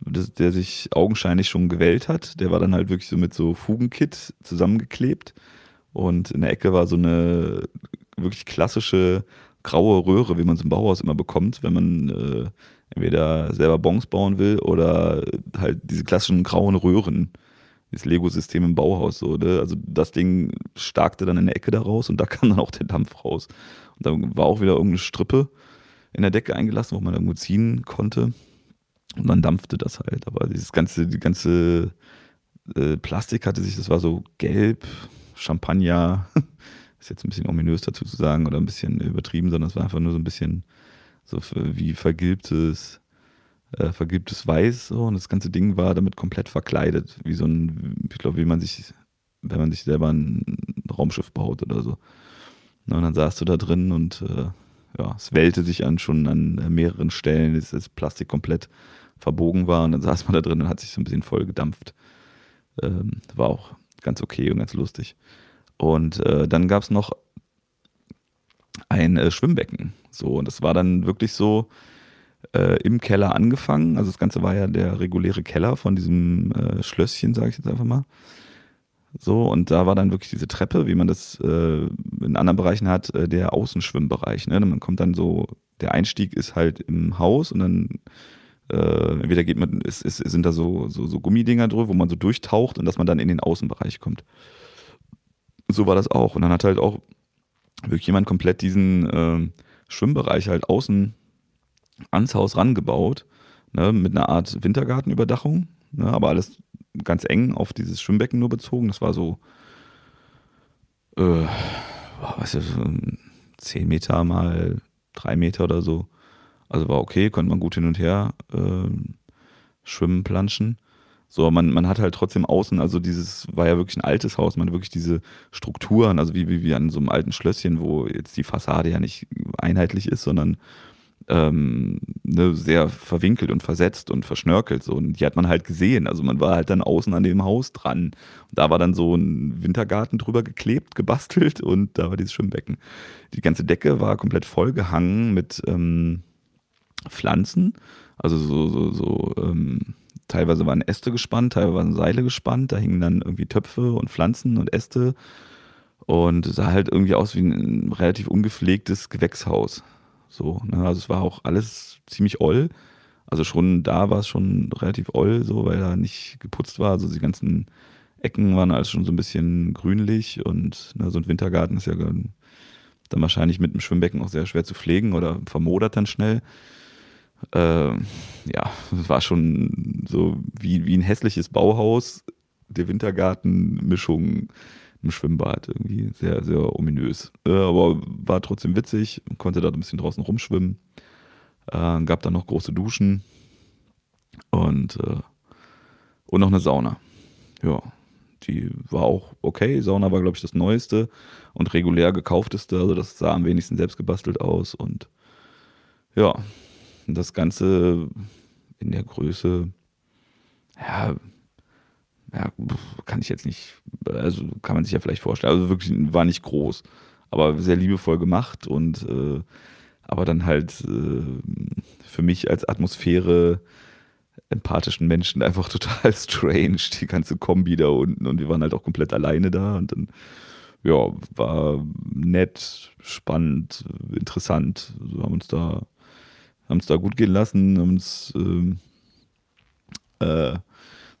das, der sich augenscheinlich schon gewellt hat. Der war dann halt wirklich so mit so Fugenkit zusammengeklebt. Und in der Ecke war so eine wirklich klassische graue Röhre, wie man es im Bauhaus immer bekommt, wenn man äh, entweder selber Bons bauen will oder halt diese klassischen grauen Röhren, das Lego-System im Bauhaus. So, ne? Also das Ding starkte dann in der Ecke da raus und da kam dann auch der Dampf raus. Und da war auch wieder irgendeine Strippe in der Decke eingelassen, wo man irgendwo ziehen konnte. Und dann dampfte das halt. Aber dieses ganze, die ganze äh, Plastik hatte sich, das war so gelb, Champagner, ist jetzt ein bisschen ominös dazu zu sagen oder ein bisschen übertrieben, sondern es war einfach nur so ein bisschen so wie vergilbtes, äh, vergilbtes Weiß so, und das ganze Ding war damit komplett verkleidet, wie so ein, ich glaube, wie man sich, wenn man sich selber ein Raumschiff baut oder so. Und dann saß du da drin und äh, ja, es wellte sich an schon an mehreren Stellen, dass das Plastik komplett verbogen war und dann saß man da drin und hat sich so ein bisschen voll gedampft. Ähm, war auch ganz okay und ganz lustig. Und äh, dann gab es noch ein äh, Schwimmbecken. So, und das war dann wirklich so äh, im Keller angefangen. Also das Ganze war ja der reguläre Keller von diesem äh, Schlösschen, sage ich jetzt einfach mal. So, und da war dann wirklich diese Treppe, wie man das äh, in anderen Bereichen hat, äh, der Außenschwimmbereich. Ne? Man kommt dann so, der Einstieg ist halt im Haus und dann äh, entweder geht man, es, es sind da so, so, so Gummidinger drüber, wo man so durchtaucht und dass man dann in den Außenbereich kommt. So war das auch. Und dann hat halt auch wirklich jemand komplett diesen äh, Schwimmbereich halt außen ans Haus rangebaut, ne, mit einer Art Wintergartenüberdachung, ne, aber alles ganz eng auf dieses Schwimmbecken nur bezogen. Das war so, äh, was ist das, so 10 Meter mal 3 Meter oder so. Also war okay, konnte man gut hin und her äh, schwimmen, planschen. So, man, man hat halt trotzdem außen, also dieses war ja wirklich ein altes Haus, man hat wirklich diese Strukturen, also wie, wie, wie an so einem alten Schlösschen, wo jetzt die Fassade ja nicht einheitlich ist, sondern ähm, ne, sehr verwinkelt und versetzt und verschnörkelt. So. Und die hat man halt gesehen. Also man war halt dann außen an dem Haus dran. Und da war dann so ein Wintergarten drüber geklebt, gebastelt und da war dieses Schwimmbecken. Die ganze Decke war komplett vollgehangen mit ähm, Pflanzen. Also so, so, so ähm, teilweise waren Äste gespannt, teilweise waren Seile gespannt. Da hingen dann irgendwie Töpfe und Pflanzen und Äste. Und sah halt irgendwie aus wie ein relativ ungepflegtes Gewächshaus. So, ne? Also es war auch alles ziemlich oll. Also schon da war es schon relativ oll, so, weil da nicht geputzt war. Also die ganzen Ecken waren alles schon so ein bisschen grünlich und ne, so ein Wintergarten ist ja dann wahrscheinlich mit dem Schwimmbecken auch sehr schwer zu pflegen oder vermodert dann schnell. Äh, ja, es war schon so wie, wie ein hässliches Bauhaus, der Wintergarten-Mischung im Schwimmbad. Irgendwie sehr, sehr ominös. Äh, aber war trotzdem witzig, konnte da ein bisschen draußen rumschwimmen. Äh, gab dann noch große Duschen und, äh, und noch eine Sauna. Ja, die war auch okay. Sauna war, glaube ich, das Neueste und regulär gekaufteste. Also das sah am wenigsten selbst gebastelt aus. Und ja, das Ganze in der Größe, ja, ja, kann ich jetzt nicht, also kann man sich ja vielleicht vorstellen. Also wirklich war nicht groß, aber sehr liebevoll gemacht und äh, aber dann halt äh, für mich als Atmosphäre empathischen Menschen einfach total strange, die ganze Kombi da unten und wir waren halt auch komplett alleine da und dann ja, war nett, spannend, interessant. Wir haben uns da haben uns da gut gehen lassen, haben uns äh, äh,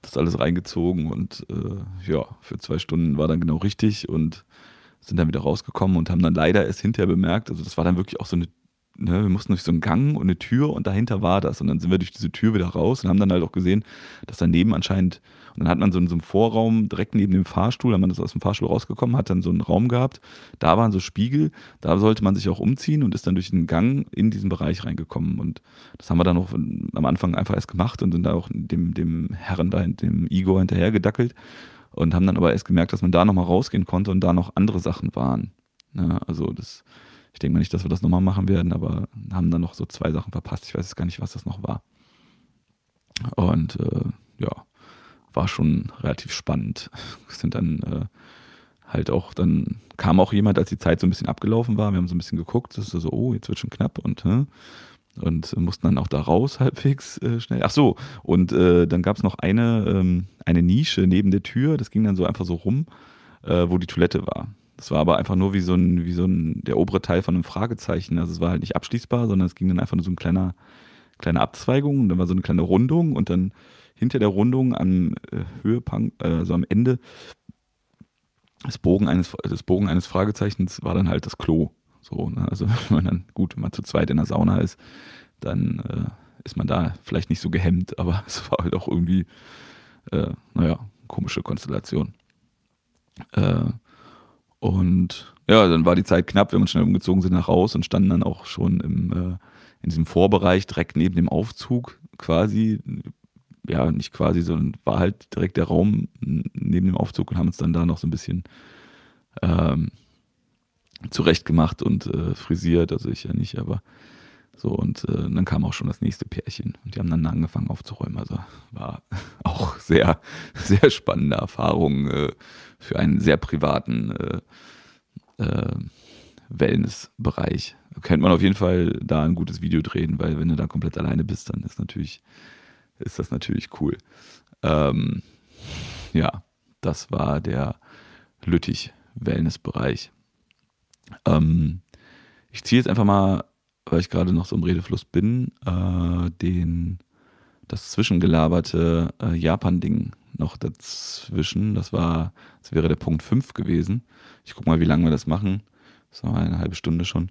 das alles reingezogen und äh, ja, für zwei Stunden war dann genau richtig und sind dann wieder rausgekommen und haben dann leider erst hinterher bemerkt, also das war dann wirklich auch so eine, ne, wir mussten durch so einen Gang und eine Tür und dahinter war das. Und dann sind wir durch diese Tür wieder raus und haben dann halt auch gesehen, dass daneben anscheinend dann hat man so in so einem Vorraum direkt neben dem Fahrstuhl, wenn man das aus dem Fahrstuhl rausgekommen hat, dann so einen Raum gehabt. Da waren so Spiegel, da sollte man sich auch umziehen und ist dann durch den Gang in diesen Bereich reingekommen. Und das haben wir dann auch am Anfang einfach erst gemacht und sind da auch dem, dem Herren da, dem Igor hinterher gedackelt und haben dann aber erst gemerkt, dass man da nochmal rausgehen konnte und da noch andere Sachen waren. Ja, also das, ich denke mal nicht, dass wir das nochmal machen werden, aber haben dann noch so zwei Sachen verpasst. Ich weiß jetzt gar nicht, was das noch war. Und äh, ja, war schon relativ spannend. Sind dann äh, halt auch, dann kam auch jemand, als die Zeit so ein bisschen abgelaufen war. Wir haben so ein bisschen geguckt, das ist so, oh, jetzt wird schon knapp und äh, und mussten dann auch da raus halbwegs äh, schnell. Ach so, und äh, dann gab es noch eine, ähm, eine Nische neben der Tür, das ging dann so einfach so rum, äh, wo die Toilette war. Das war aber einfach nur wie so ein, wie so ein, der obere Teil von einem Fragezeichen. Also es war halt nicht abschließbar, sondern es ging dann einfach nur so ein kleiner, kleine Abzweigung und dann war so eine kleine Rundung und dann hinter der Rundung am äh, Höhepunkt, äh, also am Ende des Bogen eines, des Bogen eines Fragezeichens war dann halt das Klo. So, ne? Also wenn man dann gut, wenn man zu zweit in der Sauna ist, dann äh, ist man da vielleicht nicht so gehemmt, aber es war halt auch irgendwie, äh, naja, komische Konstellation. Äh, und ja, dann war die Zeit knapp, wir haben schnell umgezogen, sind nach raus und standen dann auch schon im, äh, in diesem Vorbereich direkt neben dem Aufzug quasi ja, nicht quasi, sondern war halt direkt der Raum neben dem Aufzug und haben uns dann da noch so ein bisschen ähm, zurecht gemacht und äh, frisiert, also ich ja nicht, aber so und äh, dann kam auch schon das nächste Pärchen und die haben dann angefangen aufzuräumen. Also war auch sehr, sehr spannende Erfahrung äh, für einen sehr privaten äh, äh, Wellnessbereich. Könnte man auf jeden Fall da ein gutes Video drehen, weil wenn du da komplett alleine bist, dann ist natürlich ist das natürlich cool. Ähm, ja, das war der Lüttich-Wellness-Bereich. Ähm, ich ziehe jetzt einfach mal, weil ich gerade noch so im Redefluss bin, äh, den das zwischengelaberte äh, Japan-Ding noch dazwischen. Das war, das wäre der Punkt 5 gewesen. Ich guck mal, wie lange wir das machen. Das war eine halbe Stunde schon.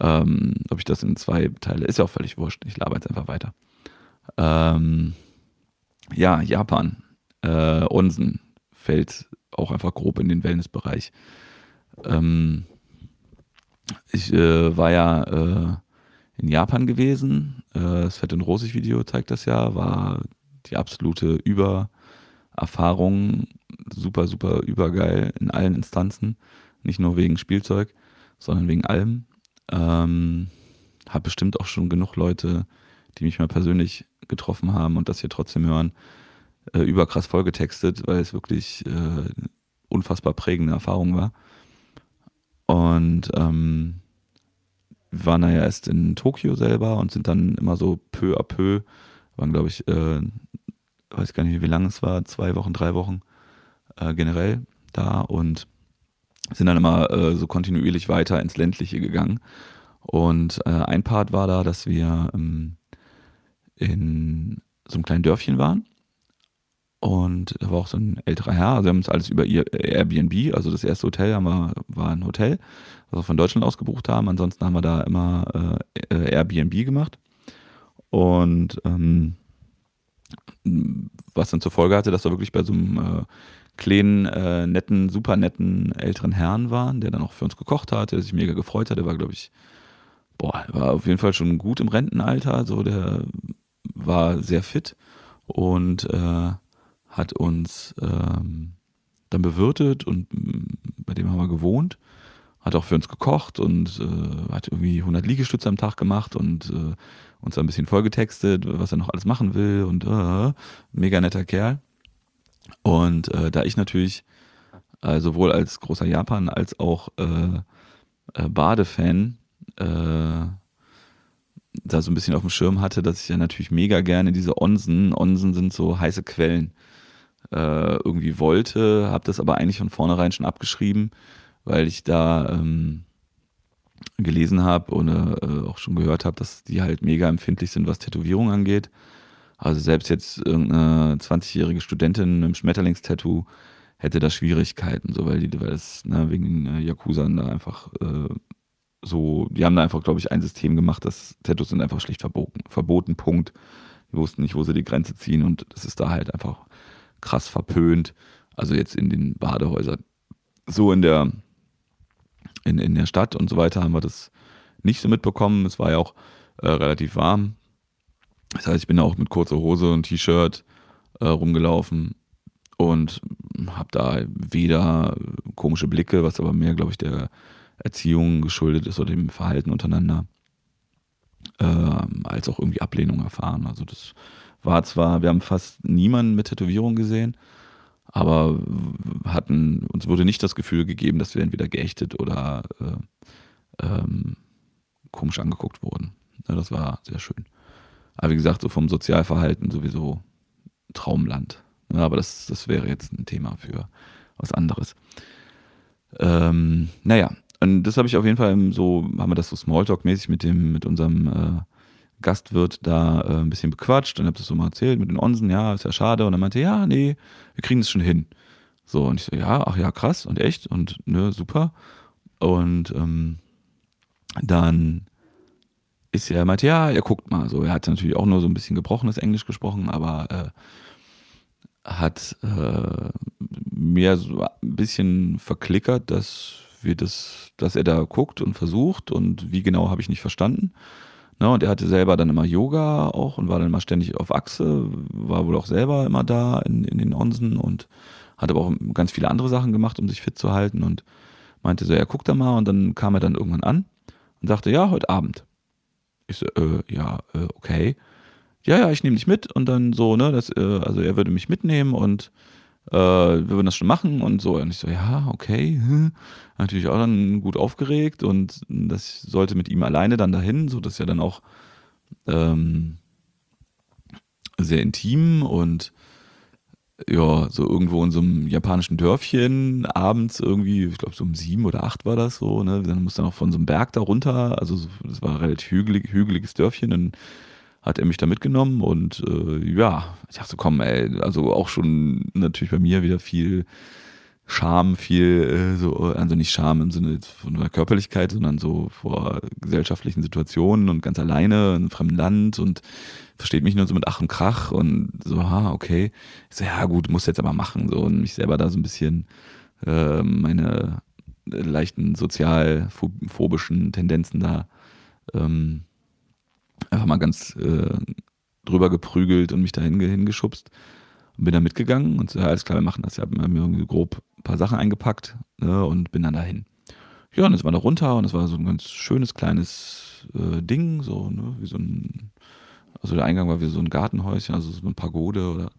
Ähm, ob ich das in zwei Teile, ist ja auch völlig wurscht. Ich laber jetzt einfach weiter. Ähm, ja, Japan. Äh, Onsen fällt auch einfach grob in den Wellnessbereich. Ähm, ich äh, war ja äh, in Japan gewesen. Äh, das Fett und Rosig Video zeigt das ja. War die absolute Übererfahrung. Super, super übergeil in allen Instanzen. Nicht nur wegen Spielzeug, sondern wegen allem. Ähm, hab bestimmt auch schon genug Leute, die mich mal persönlich getroffen haben und das hier trotzdem hören, äh, überkrass vollgetextet, weil es wirklich äh, unfassbar prägende Erfahrung war. Und ähm, wir waren ja erst in Tokio selber und sind dann immer so peu à peu, waren glaube ich, äh, weiß gar nicht, wie lange es war, zwei Wochen, drei Wochen äh, generell da und sind dann immer äh, so kontinuierlich weiter ins Ländliche gegangen. Und äh, ein Part war da, dass wir ähm, in so einem kleinen Dörfchen waren. Und da war auch so ein älterer Herr. Also wir haben uns alles über Airbnb, also das erste Hotel haben wir, war ein Hotel, was wir von Deutschland aus gebucht haben. Ansonsten haben wir da immer äh, Airbnb gemacht. Und ähm, was dann zur Folge hatte, dass wir wirklich bei so einem äh, kleinen, äh, netten, super netten älteren Herrn waren, der dann auch für uns gekocht hat, der sich mega gefreut hat. Der war, glaube ich, boah, war auf jeden Fall schon gut im Rentenalter. So, der war sehr fit und äh, hat uns ähm, dann bewirtet und mm, bei dem haben wir gewohnt. Hat auch für uns gekocht und äh, hat irgendwie 100 Liegestütze am Tag gemacht und äh, uns ein bisschen vollgetextet, was er noch alles machen will und äh, mega netter Kerl. Und äh, da ich natürlich äh, sowohl als großer Japan als auch äh, Badefan da so ein bisschen auf dem Schirm hatte, dass ich ja natürlich mega gerne diese Onsen, Onsen sind so heiße Quellen, äh, irgendwie wollte, habe das aber eigentlich von vornherein schon abgeschrieben, weil ich da ähm, gelesen habe oder äh, auch schon gehört habe, dass die halt mega empfindlich sind, was Tätowierung angeht. Also selbst jetzt irgendeine 20-jährige Studentin mit einem Schmetterlingstattoo hätte da Schwierigkeiten, so weil die, weil das ne, wegen äh, Yakuza da einfach äh, so, die haben da einfach, glaube ich, ein System gemacht, dass Tattoos sind einfach schlicht verboten, verboten, Punkt. Die wussten nicht, wo sie die Grenze ziehen und das ist da halt einfach krass verpönt. Also jetzt in den Badehäusern. So in der, in, in der Stadt und so weiter haben wir das nicht so mitbekommen. Es war ja auch äh, relativ warm. Das heißt, ich bin auch mit kurzer Hose und T-Shirt äh, rumgelaufen und habe da weder komische Blicke, was aber mehr, glaube ich, der Erziehung geschuldet ist oder dem Verhalten untereinander, äh, als auch irgendwie Ablehnung erfahren. Also das war zwar, wir haben fast niemanden mit Tätowierung gesehen, aber hatten, uns wurde nicht das Gefühl gegeben, dass wir entweder geächtet oder äh, ähm, komisch angeguckt wurden. Ja, das war sehr schön. Aber wie gesagt, so vom Sozialverhalten sowieso Traumland. Ja, aber das, das wäre jetzt ein Thema für was anderes. Ähm, naja, und das habe ich auf jeden Fall so, haben wir das so Smalltalk-mäßig mit dem, mit unserem äh, Gastwirt da äh, ein bisschen bequatscht und habe das so mal erzählt mit den Onsen, ja, ist ja schade. Und er meinte, ja, nee, wir kriegen das schon hin. So, und ich so, ja, ach ja, krass und echt und ne, super. Und ähm, dann ist er, meinte, ja, er guckt mal. So, er hat natürlich auch nur so ein bisschen gebrochenes Englisch gesprochen, aber äh, hat äh, mir so ein bisschen verklickert, dass wir das, dass er da guckt und versucht und wie genau habe ich nicht verstanden. Ne, und er hatte selber dann immer Yoga auch und war dann immer ständig auf Achse, war wohl auch selber immer da in, in den Onsen und hat aber auch ganz viele andere Sachen gemacht, um sich fit zu halten und meinte so, ja, guck da mal und dann kam er dann irgendwann an und sagte, ja, heute Abend. Ich so, äh, ja, äh, okay. Ja, ja, ich nehme dich mit und dann so, ne, das, äh, also er würde mich mitnehmen und äh, wir würden das schon machen und so. Und ich so, ja, okay. Natürlich auch dann gut aufgeregt und das sollte mit ihm alleine dann dahin, so dass er dann auch ähm, sehr intim und ja, so irgendwo in so einem japanischen Dörfchen, abends irgendwie, ich glaube so um sieben oder acht war das so, ne? Dann musste dann auch von so einem Berg da runter, also das war ein relativ hügelig, hügeliges Dörfchen, dann hat er mich da mitgenommen und äh, ja, ich dachte, komm, ey, also auch schon natürlich bei mir wieder viel Scham, viel äh, so, also nicht Scham im Sinne von der Körperlichkeit, sondern so vor gesellschaftlichen Situationen und ganz alleine in einem fremden Land und versteht mich nur so mit Ach und Krach und so, ha, okay. Ich so, ja gut, muss jetzt aber machen so und mich selber da so ein bisschen äh, meine leichten sozialphobischen Tendenzen da ähm, einfach mal ganz äh, drüber geprügelt und mich dahin hingeschubst und bin da mitgegangen und so, ja, alles klar, wir machen das. Ich habe mir irgendwie grob ein paar Sachen eingepackt ne, und bin dann dahin. Ja, und es war da runter und es war so ein ganz schönes kleines äh, Ding, so, ne, wie so ein, also der Eingang war wie so ein Gartenhäuschen, also so eine Pagode oder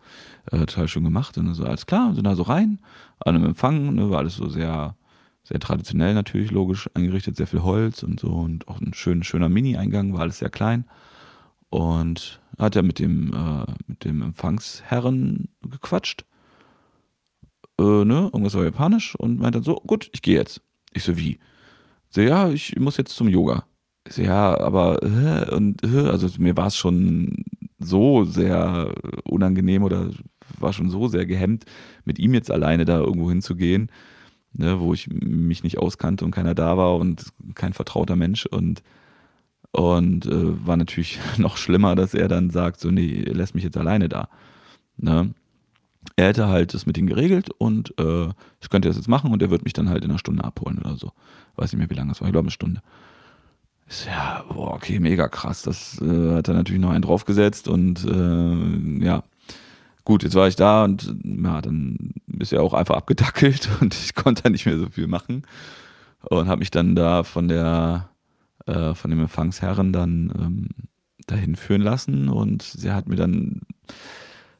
äh, total schön gemacht. Und so, alles klar, sind da so rein, an einem Empfang, ne, war alles so sehr, sehr traditionell natürlich, logisch eingerichtet, sehr viel Holz und so und auch ein schön, schöner Mini-Eingang, war alles sehr klein. Und hat er mit dem, äh, mit dem Empfangsherren gequatscht. Äh, ne, irgendwas war japanisch und meinte dann so, gut, ich gehe jetzt. Ich so, wie? So, ja, ich muss jetzt zum Yoga. Ich so, ja, aber, äh, und, äh, also mir war es schon so sehr unangenehm oder war schon so sehr gehemmt, mit ihm jetzt alleine da irgendwo hinzugehen, ne, wo ich mich nicht auskannte und keiner da war und kein vertrauter Mensch und und äh, war natürlich noch schlimmer, dass er dann sagt, so, nee, lässt mich jetzt alleine da. Ne? Er hätte halt das mit ihm geregelt und äh, ich könnte das jetzt machen und er wird mich dann halt in einer Stunde abholen oder so. Weiß nicht mehr, wie lange es war. Ich glaube, eine Stunde. Ist ja, boah, okay, mega krass. Das äh, hat er natürlich noch einen draufgesetzt und äh, ja. Gut, jetzt war ich da und ja, dann ist er auch einfach abgedackelt und ich konnte nicht mehr so viel machen und habe mich dann da von der äh, von dem Empfangsherren dann ähm, dahin führen lassen und sie hat mir dann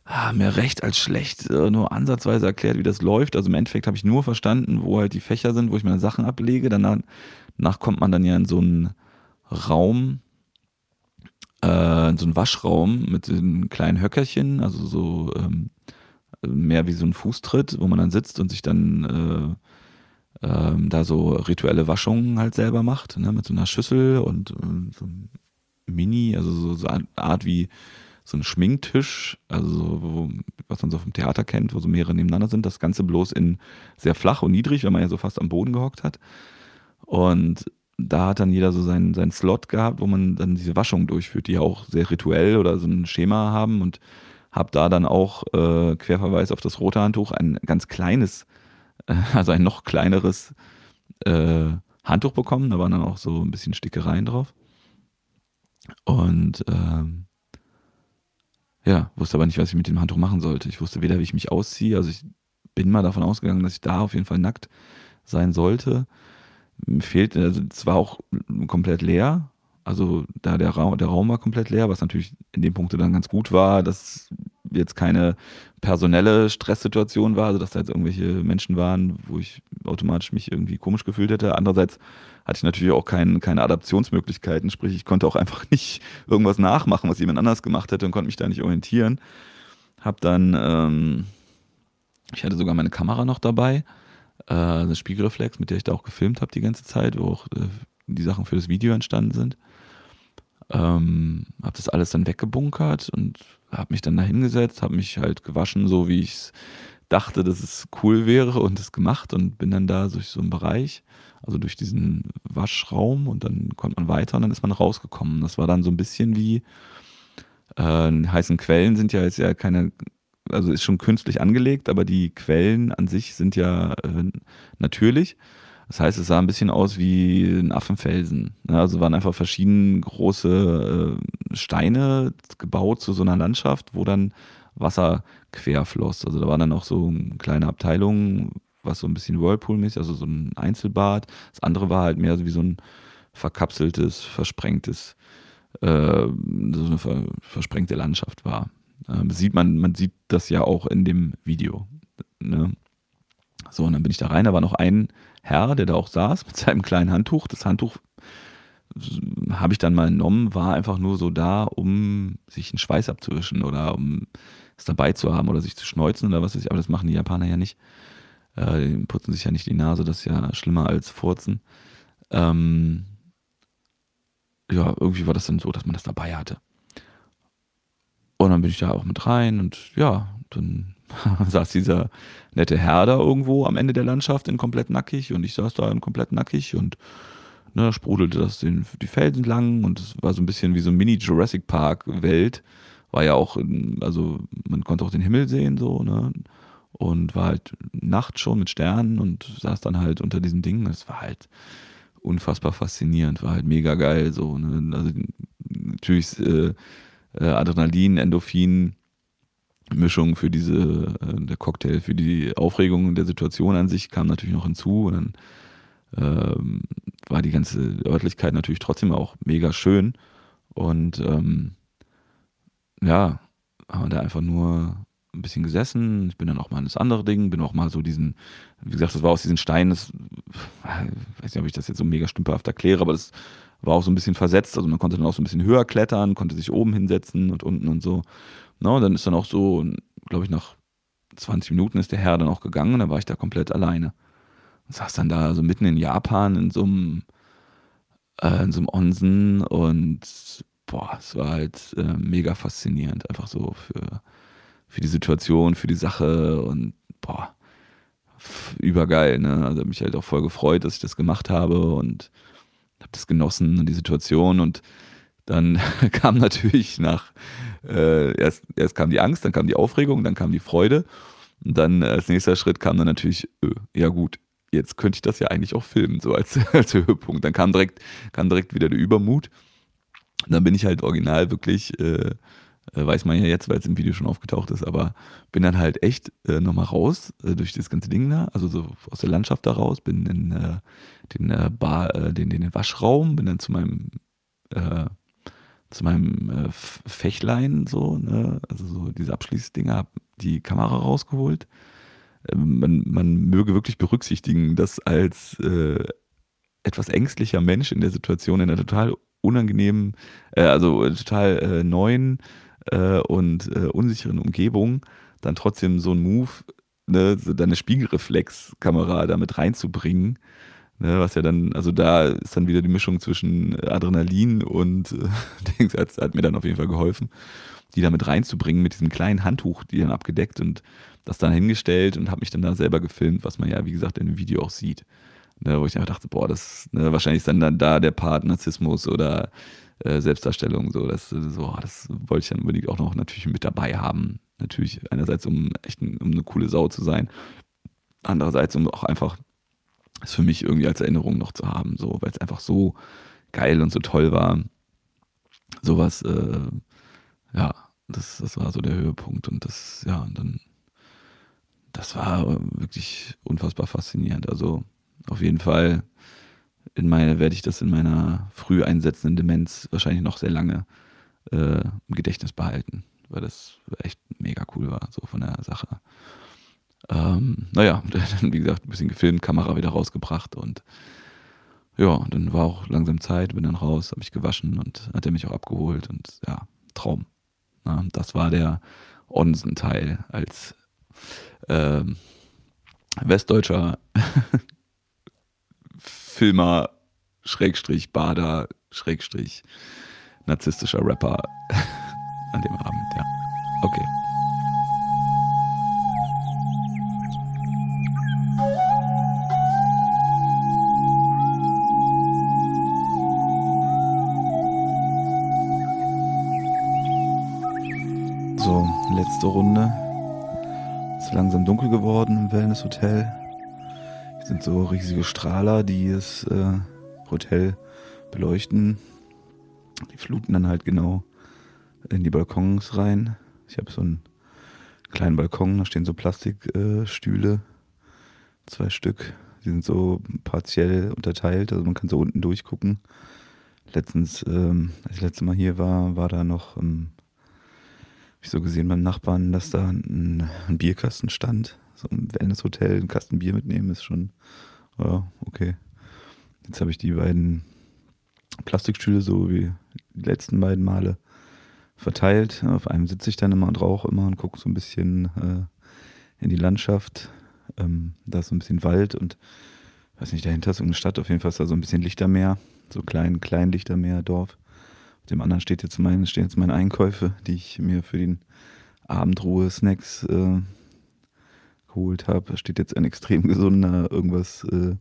ah, mehr recht als schlecht äh, nur ansatzweise erklärt, wie das läuft. Also im Endeffekt habe ich nur verstanden, wo halt die Fächer sind, wo ich meine Sachen ablege. Danach, danach kommt man dann ja in so einen Raum, äh, so einen Waschraum mit den kleinen Höckerchen, also so ähm, mehr wie so ein Fußtritt, wo man dann sitzt und sich dann äh, ähm, da so rituelle Waschungen halt selber macht, ne, mit so einer Schüssel und, und so ein Mini, also so, so eine Art wie so ein Schminktisch, also so, wo, was man so vom Theater kennt, wo so mehrere nebeneinander sind. Das Ganze bloß in sehr flach und niedrig, weil man ja so fast am Boden gehockt hat. Und da hat dann jeder so seinen, seinen Slot gehabt, wo man dann diese Waschung durchführt, die ja auch sehr rituell oder so ein Schema haben und habe da dann auch äh, Querverweis auf das rote Handtuch ein ganz kleines also ein noch kleineres äh, Handtuch bekommen. Da waren dann auch so ein bisschen Stickereien drauf. Und ähm, ja, wusste aber nicht, was ich mit dem Handtuch machen sollte. Ich wusste weder, wie ich mich ausziehe. Also ich bin mal davon ausgegangen, dass ich da auf jeden Fall nackt sein sollte. Fehlt, also es war auch komplett leer. Also da der Raum, der Raum war komplett leer, was natürlich in dem Punkt dann ganz gut war, dass jetzt keine personelle Stresssituation war, also dass da jetzt irgendwelche Menschen waren, wo ich automatisch mich irgendwie komisch gefühlt hätte. Andererseits hatte ich natürlich auch kein, keine Adaptionsmöglichkeiten, sprich ich konnte auch einfach nicht irgendwas nachmachen, was jemand anders gemacht hätte und konnte mich da nicht orientieren. Hab dann, ähm, ich hatte sogar meine Kamera noch dabei, äh, eine Spiegelreflex, mit der ich da auch gefilmt habe die ganze Zeit, wo auch äh, die Sachen für das Video entstanden sind. Ähm, habe das alles dann weggebunkert und habe mich dann da hingesetzt, habe mich halt gewaschen, so wie ich dachte, dass es cool wäre und es gemacht und bin dann da durch so einen Bereich, also durch diesen Waschraum und dann kommt man weiter und dann ist man rausgekommen. Das war dann so ein bisschen wie äh, heißen Quellen sind ja jetzt ja keine, also ist schon künstlich angelegt, aber die Quellen an sich sind ja äh, natürlich. Das heißt, es sah ein bisschen aus wie ein Affenfelsen. Also waren einfach verschiedene große äh, Steine gebaut zu so einer Landschaft, wo dann Wasser quer floss. Also da waren dann auch so kleine Abteilungen, was so ein bisschen Whirlpool-mäßig, also so ein Einzelbad. Das andere war halt mehr so wie so ein verkapseltes, versprengtes, äh, so eine ver versprengte Landschaft war. Äh, sieht man, man sieht das ja auch in dem Video. Ne? So, und dann bin ich da rein, da war noch ein Herr, der da auch saß mit seinem kleinen Handtuch. Das Handtuch habe ich dann mal entnommen, war einfach nur so da, um sich einen Schweiß abzuwischen oder um es dabei zu haben oder sich zu schneuzen oder was weiß ich. Aber das machen die Japaner ja nicht. Äh, die putzen sich ja nicht die Nase, das ist ja schlimmer als Furzen. Ähm, ja, irgendwie war das dann so, dass man das dabei hatte. Dann bin ich da auch mit rein und ja, dann saß dieser nette Herr da irgendwo am Ende der Landschaft in komplett nackig und ich saß da in komplett nackig und ne, sprudelte das den, die Felsen lang und es war so ein bisschen wie so Mini Jurassic Park Welt. War ja auch, also man konnte auch den Himmel sehen so, ne? Und war halt Nacht schon mit Sternen und saß dann halt unter diesem Ding. Es war halt unfassbar faszinierend, war halt mega geil so. Ne? Also natürlich äh, äh, Adrenalin, Endorphin, Mischung für diese, äh, der Cocktail für die Aufregung der Situation an sich kam natürlich noch hinzu und dann ähm, war die ganze Örtlichkeit natürlich trotzdem auch mega schön und ähm, ja, haben wir da einfach nur ein bisschen gesessen. Ich bin dann auch mal in das andere Ding, bin auch mal so diesen, wie gesagt, das war aus diesen Steinen, das, ich weiß nicht, ob ich das jetzt so mega stümperhaft erkläre, aber das war auch so ein bisschen versetzt. Also man konnte dann auch so ein bisschen höher klettern, konnte sich oben hinsetzen und unten und so. No, dann ist dann auch so, glaube ich, nach 20 Minuten ist der Herr dann auch gegangen und dann war ich da komplett alleine. Und saß dann da so mitten in Japan in so einem, äh, in so einem Onsen und boah, es war halt äh, mega faszinierend, einfach so für, für die Situation, für die Sache und boah, übergeil, ne? Also mich halt auch voll gefreut, dass ich das gemacht habe und das genossen und die Situation und dann kam natürlich nach, äh, erst, erst kam die Angst, dann kam die Aufregung, dann kam die Freude und dann äh, als nächster Schritt kam dann natürlich, äh, ja gut, jetzt könnte ich das ja eigentlich auch filmen, so als, als Höhepunkt. Dann kam direkt, kam direkt wieder der Übermut. Und dann bin ich halt original wirklich, äh, weiß man ja jetzt, weil es im Video schon aufgetaucht ist, aber bin dann halt echt äh, nochmal raus äh, durch das ganze Ding da, also so aus der Landschaft da raus, bin in äh, den äh, Bar, äh, den, den Waschraum, bin dann zu meinem äh, zu meinem äh, Fächlein so, ne, also so diese Abschließdinger, hab die Kamera rausgeholt. Ähm, man, man möge wirklich berücksichtigen, dass als äh, etwas ängstlicher Mensch in der Situation, in einer total unangenehmen, äh, also total äh, neuen äh, und äh, unsicheren Umgebung dann trotzdem so ein Move, ne, so deine Spiegelreflexkamera damit reinzubringen, ne, was ja dann, also da ist dann wieder die Mischung zwischen Adrenalin und äh, hat, hat mir dann auf jeden Fall geholfen, die damit reinzubringen mit diesem kleinen Handtuch, die dann abgedeckt und das dann hingestellt und habe mich dann da selber gefilmt, was man ja, wie gesagt, in dem Video auch sieht. Ne, wo ich einfach dachte, boah, das ne, wahrscheinlich ist dann, dann da der Part Narzissmus oder äh, Selbstdarstellung, so, das, so, das wollte ich dann unbedingt auch noch natürlich mit dabei haben. Natürlich einerseits, um echt ein, um eine coole Sau zu sein, andererseits, um auch einfach es für mich irgendwie als Erinnerung noch zu haben, so, weil es einfach so geil und so toll war. Sowas, äh, ja, das, das war so der Höhepunkt und das, ja, und dann, das war wirklich unfassbar faszinierend. Also auf jeden Fall in meine, werde ich das in meiner früh einsetzenden Demenz wahrscheinlich noch sehr lange äh, im Gedächtnis behalten, weil das echt mega cool war, so von der Sache. Ähm, naja, dann, wie gesagt, ein bisschen gefilmt, Kamera wieder rausgebracht und ja, dann war auch langsam Zeit, bin dann raus, habe ich gewaschen und hat er mich auch abgeholt und ja, Traum. Na, das war der Onsen-Teil als ähm, westdeutscher Filmer, Schrägstrich, Bader, Schrägstrich, narzisstischer Rapper an dem Abend, ja. Okay. So, letzte Runde. Es ist langsam dunkel geworden im Wellness-Hotel. Das sind so riesige Strahler, die das äh, Hotel beleuchten. Die fluten dann halt genau in die Balkons rein. Ich habe so einen kleinen Balkon, da stehen so Plastikstühle, äh, zwei Stück. Die sind so partiell unterteilt, also man kann so unten durchgucken. Letztens, ähm, als ich letztes Mal hier war, war da noch, ähm, habe ich so gesehen beim Nachbarn, dass da ein, ein Bierkasten stand so im Wellness-Hotel einen Kasten Bier mitnehmen ist schon, ja, okay. Jetzt habe ich die beiden Plastikstühle so wie die letzten beiden Male verteilt. Auf einem sitze ich dann immer und rauche immer und gucke so ein bisschen äh, in die Landschaft. Ähm, da ist so ein bisschen Wald und weiß nicht, dahinter ist so eine Stadt. Auf jeden Fall ist da so ein bisschen Lichtermeer, so klein, klein Lichtermeer, Dorf. dem anderen steht jetzt mein, stehen jetzt meine Einkäufe, die ich mir für den Abendruhe-Snacks äh, geholt habe. Steht jetzt ein extrem gesunder irgendwas äh,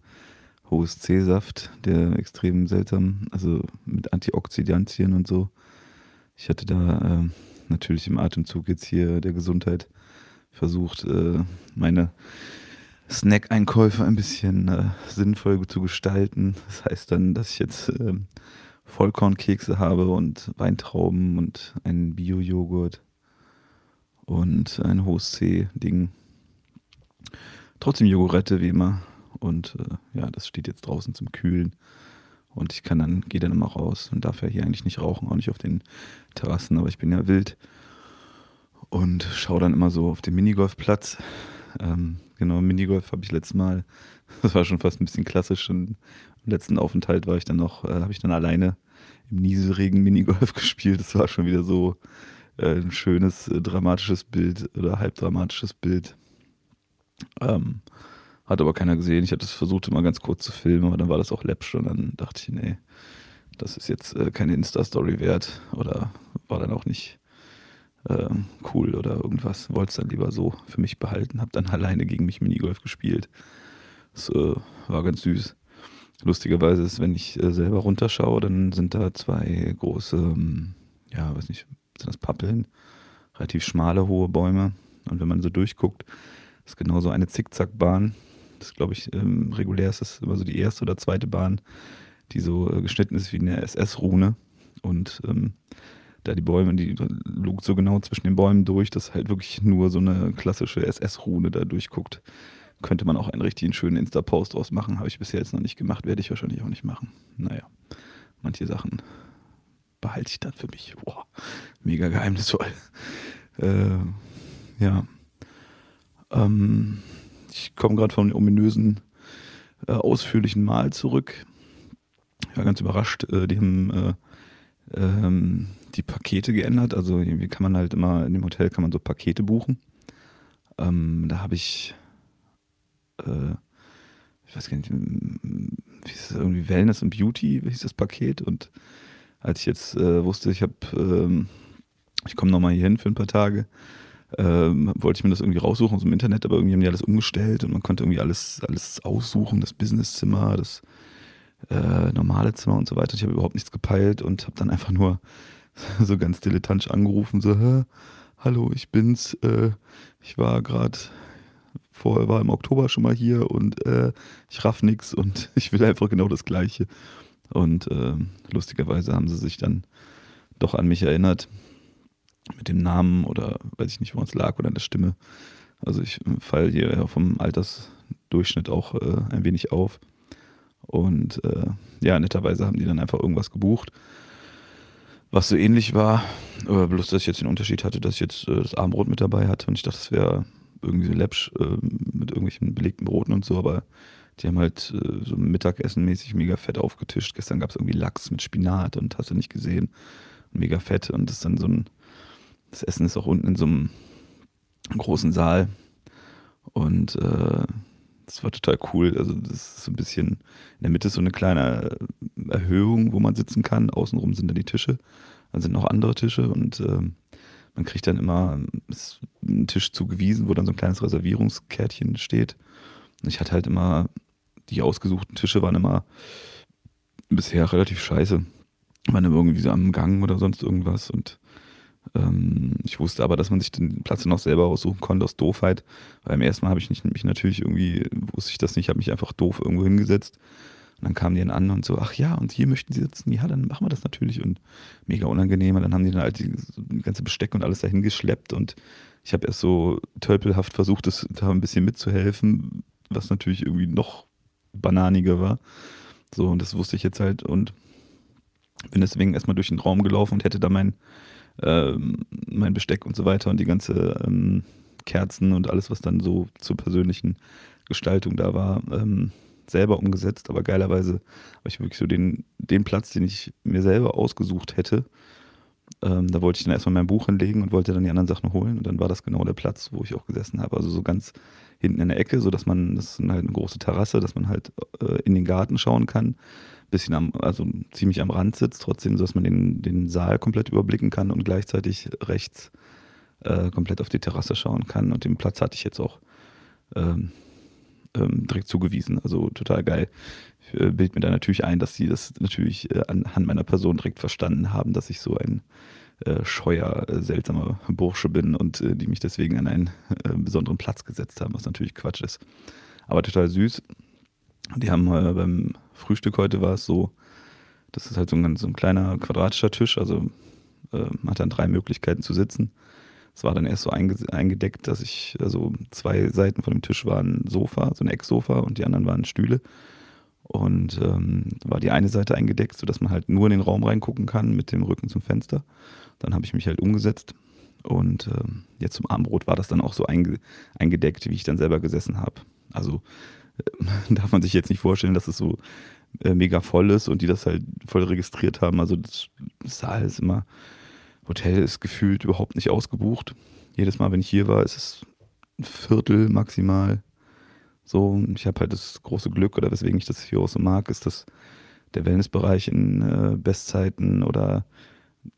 hohes C-Saft, der extrem seltsam, also mit Antioxidantien und so. Ich hatte da äh, natürlich im Atemzug jetzt hier der Gesundheit versucht, äh, meine Snack-Einkäufe ein bisschen äh, sinnvoll zu gestalten. Das heißt dann, dass ich jetzt äh, Vollkornkekse habe und Weintrauben und einen Bio-Joghurt und ein hohes C-Ding. Trotzdem Jogurette wie immer. Und äh, ja, das steht jetzt draußen zum Kühlen. Und ich kann dann, gehe dann immer raus und darf ja hier eigentlich nicht rauchen, auch nicht auf den Terrassen, aber ich bin ja wild. Und schaue dann immer so auf den Minigolfplatz. Ähm, genau, Minigolf habe ich letztes Mal, das war schon fast ein bisschen klassisch. Im letzten Aufenthalt war ich dann noch, äh, habe ich dann alleine im Nieselregen Minigolf gespielt. Das war schon wieder so äh, ein schönes, äh, dramatisches Bild oder halbdramatisches Bild. Ähm, hat aber keiner gesehen. Ich hatte es versucht, immer ganz kurz zu filmen, aber dann war das auch läppsch und dann dachte ich, nee, das ist jetzt äh, keine Insta-Story wert oder war dann auch nicht äh, cool oder irgendwas. Wollte es dann lieber so für mich behalten. Hab dann alleine gegen mich Minigolf gespielt. Das äh, war ganz süß. Lustigerweise ist, wenn ich äh, selber runterschaue, dann sind da zwei große, ähm, ja, weiß nicht, sind das Pappeln, relativ schmale, hohe Bäume. Und wenn man so durchguckt, ist genauso eine Zickzackbahn das glaube ich, ähm, regulär ist das immer so die erste oder zweite Bahn, die so äh, geschnitten ist wie eine SS-Rune. Und ähm, da die Bäume, die lugt so genau zwischen den Bäumen durch, dass halt wirklich nur so eine klassische SS-Rune da durchguckt. Könnte man auch einen richtigen schönen Insta-Post draus machen. Habe ich bisher jetzt noch nicht gemacht, werde ich wahrscheinlich auch nicht machen. Naja, manche Sachen behalte ich dann für mich. Boah, mega geheimnisvoll. Äh, ja. Ähm, ich komme gerade vom ominösen, äh, ausführlichen Mahl zurück. Ich war ganz überrascht. Äh, die haben äh, ähm, die Pakete geändert. Also wie kann man halt immer, in dem Hotel kann man so Pakete buchen. Ähm, da habe ich, äh, ich weiß gar nicht, wie ist das, irgendwie Wellness und Beauty, wie hieß das Paket? Und als ich jetzt äh, wusste, ich habe, ähm, ich komme nochmal hier hin für ein paar Tage, ähm, wollte ich mir das irgendwie raussuchen aus dem Internet, aber irgendwie haben die alles umgestellt und man konnte irgendwie alles, alles aussuchen, das Businesszimmer, das äh, normale Zimmer und so weiter. Ich habe überhaupt nichts gepeilt und habe dann einfach nur so ganz dilettantisch angerufen, so, Hä, hallo, ich bin's, äh, ich war gerade vorher war im Oktober schon mal hier und äh, ich raff nix und ich will einfach genau das Gleiche. Und äh, lustigerweise haben sie sich dann doch an mich erinnert mit dem Namen oder weiß ich nicht, wo es lag oder an der Stimme. Also ich falle hier vom Altersdurchschnitt auch äh, ein wenig auf. Und äh, ja, netterweise haben die dann einfach irgendwas gebucht, was so ähnlich war. Aber bloß, dass ich jetzt den Unterschied hatte, dass ich jetzt äh, das Abendbrot mit dabei hatte und ich dachte, das wäre irgendwie so läppsch äh, mit irgendwelchen belegten Broten und so, aber die haben halt äh, so Mittagessen-mäßig mega fett aufgetischt. Gestern gab es irgendwie Lachs mit Spinat und hast du nicht gesehen. Mega fett und das ist dann so ein das Essen ist auch unten in so einem großen Saal. Und äh, das war total cool. Also, das ist so ein bisschen, in der Mitte ist so eine kleine Erhöhung, wo man sitzen kann. Außenrum sind dann die Tische. Dann sind noch andere Tische und äh, man kriegt dann immer einen Tisch zugewiesen, wo dann so ein kleines Reservierungskärtchen steht. Und ich hatte halt immer, die ausgesuchten Tische waren immer bisher relativ scheiße. Waren irgendwie so am Gang oder sonst irgendwas und ich wusste aber, dass man sich den Platz noch selber aussuchen konnte aus Doofheit. Weil im ersten Mal habe ich nicht, mich natürlich irgendwie, wusste ich das nicht, habe mich einfach doof irgendwo hingesetzt. Und dann kamen die dann an und so, ach ja, und hier möchten sie sitzen, ja, dann machen wir das natürlich. Und mega unangenehm. Und dann haben die dann halt die, ganze Besteck und alles dahin geschleppt. Und ich habe erst so tölpelhaft versucht, das da ein bisschen mitzuhelfen, was natürlich irgendwie noch bananiger war. So, und das wusste ich jetzt halt und bin deswegen erstmal durch den Raum gelaufen und hätte da mein ähm, mein Besteck und so weiter und die ganze ähm, Kerzen und alles, was dann so zur persönlichen Gestaltung da war, ähm, selber umgesetzt. Aber geilerweise habe ich wirklich so den, den Platz, den ich mir selber ausgesucht hätte. Ähm, da wollte ich dann erstmal mein Buch hinlegen und wollte dann die anderen Sachen holen. Und dann war das genau der Platz, wo ich auch gesessen habe. Also so ganz hinten in der Ecke, sodass man, das ist halt eine große Terrasse, dass man halt äh, in den Garten schauen kann bisschen am, also ziemlich am Rand sitzt, trotzdem, so dass man den, den Saal komplett überblicken kann und gleichzeitig rechts äh, komplett auf die Terrasse schauen kann. Und den Platz hatte ich jetzt auch ähm, ähm, direkt zugewiesen. Also total geil. Ich äh, bild mir da natürlich ein, dass sie das natürlich äh, anhand meiner Person direkt verstanden haben, dass ich so ein äh, scheuer, äh, seltsamer Bursche bin und äh, die mich deswegen an einen besonderen Platz gesetzt haben, was natürlich Quatsch ist. Aber total süß. Die haben beim Frühstück heute war es so, das ist halt so ein, so ein kleiner quadratischer Tisch, also man hat dann drei Möglichkeiten zu sitzen. Es war dann erst so eingedeckt, dass ich, also zwei Seiten von dem Tisch waren Sofa, so ein Ecksofa und die anderen waren Stühle. Und ähm, war die eine Seite eingedeckt, sodass man halt nur in den Raum reingucken kann mit dem Rücken zum Fenster. Dann habe ich mich halt umgesetzt und ähm, jetzt zum Abendbrot war das dann auch so einge eingedeckt, wie ich dann selber gesessen habe. Also äh, darf man sich jetzt nicht vorstellen, dass es so äh, mega voll ist und die das halt voll registriert haben. Also das Saal ist immer Hotel ist gefühlt überhaupt nicht ausgebucht. Jedes Mal, wenn ich hier war, ist es ein Viertel maximal. So, ich habe halt das große Glück, oder weswegen ich das hier auch so mag, ist, dass der Wellnessbereich in äh, Bestzeiten oder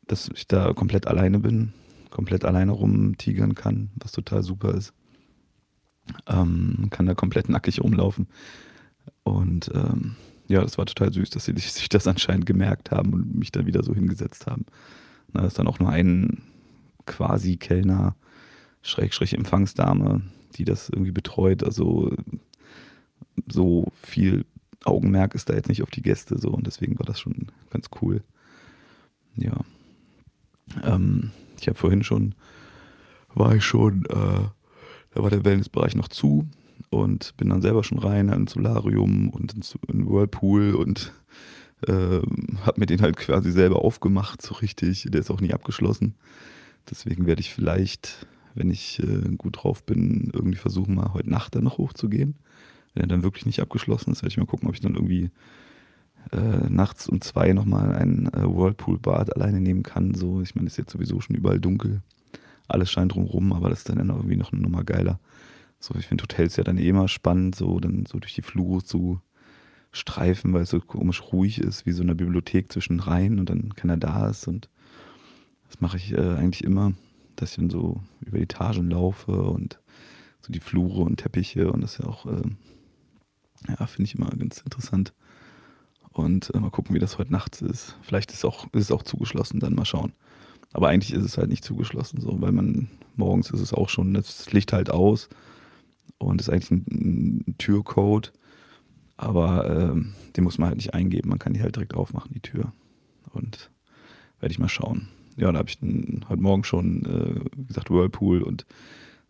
dass ich da komplett alleine bin, komplett alleine rumtigern kann, was total super ist. Ähm, kann da komplett nackig rumlaufen. Und ähm, ja, das war total süß, dass sie sich das anscheinend gemerkt haben und mich da wieder so hingesetzt haben. Da ist dann auch nur ein quasi Kellner, Schrägstrich Empfangsdame, die das irgendwie betreut. Also so viel Augenmerk ist da jetzt nicht auf die Gäste so und deswegen war das schon ganz cool. Ja. Ähm, ich habe vorhin schon, war ich schon, äh, da war der Wellnessbereich noch zu und bin dann selber schon rein ins Solarium und ins in Whirlpool und äh, habe mir den halt quasi selber aufgemacht, so richtig. Der ist auch nie abgeschlossen. Deswegen werde ich vielleicht, wenn ich äh, gut drauf bin, irgendwie versuchen, mal heute Nacht dann noch hochzugehen. Wenn er dann wirklich nicht abgeschlossen ist, werde ich mal gucken, ob ich dann irgendwie äh, nachts um zwei nochmal ein äh, Whirlpool-Bad alleine nehmen kann. So, ich meine, es ist jetzt sowieso schon überall dunkel. Alles scheint drumherum, aber das ist dann irgendwie noch eine Nummer geiler. So, ich finde Hotels ja dann eh immer spannend, so dann so durch die Flure zu streifen, weil es so komisch ruhig ist, wie so eine Bibliothek zwischen Reihen und dann keiner da ist. Und das mache ich äh, eigentlich immer, dass ich dann so über die Etagen laufe und so die Flure und Teppiche und das ist ja auch, äh, ja, finde ich immer ganz interessant. Und äh, mal gucken, wie das heute Nacht ist. Vielleicht ist, auch, ist es auch zugeschlossen, dann mal schauen. Aber eigentlich ist es halt nicht zugeschlossen, so, weil man morgens ist es auch schon, das Licht halt aus und ist eigentlich ein, ein Türcode aber ähm, den muss man halt nicht eingeben. Man kann die halt direkt aufmachen, die Tür. Und werde ich mal schauen. Ja, da habe ich dann heute Morgen schon, äh, gesagt, Whirlpool und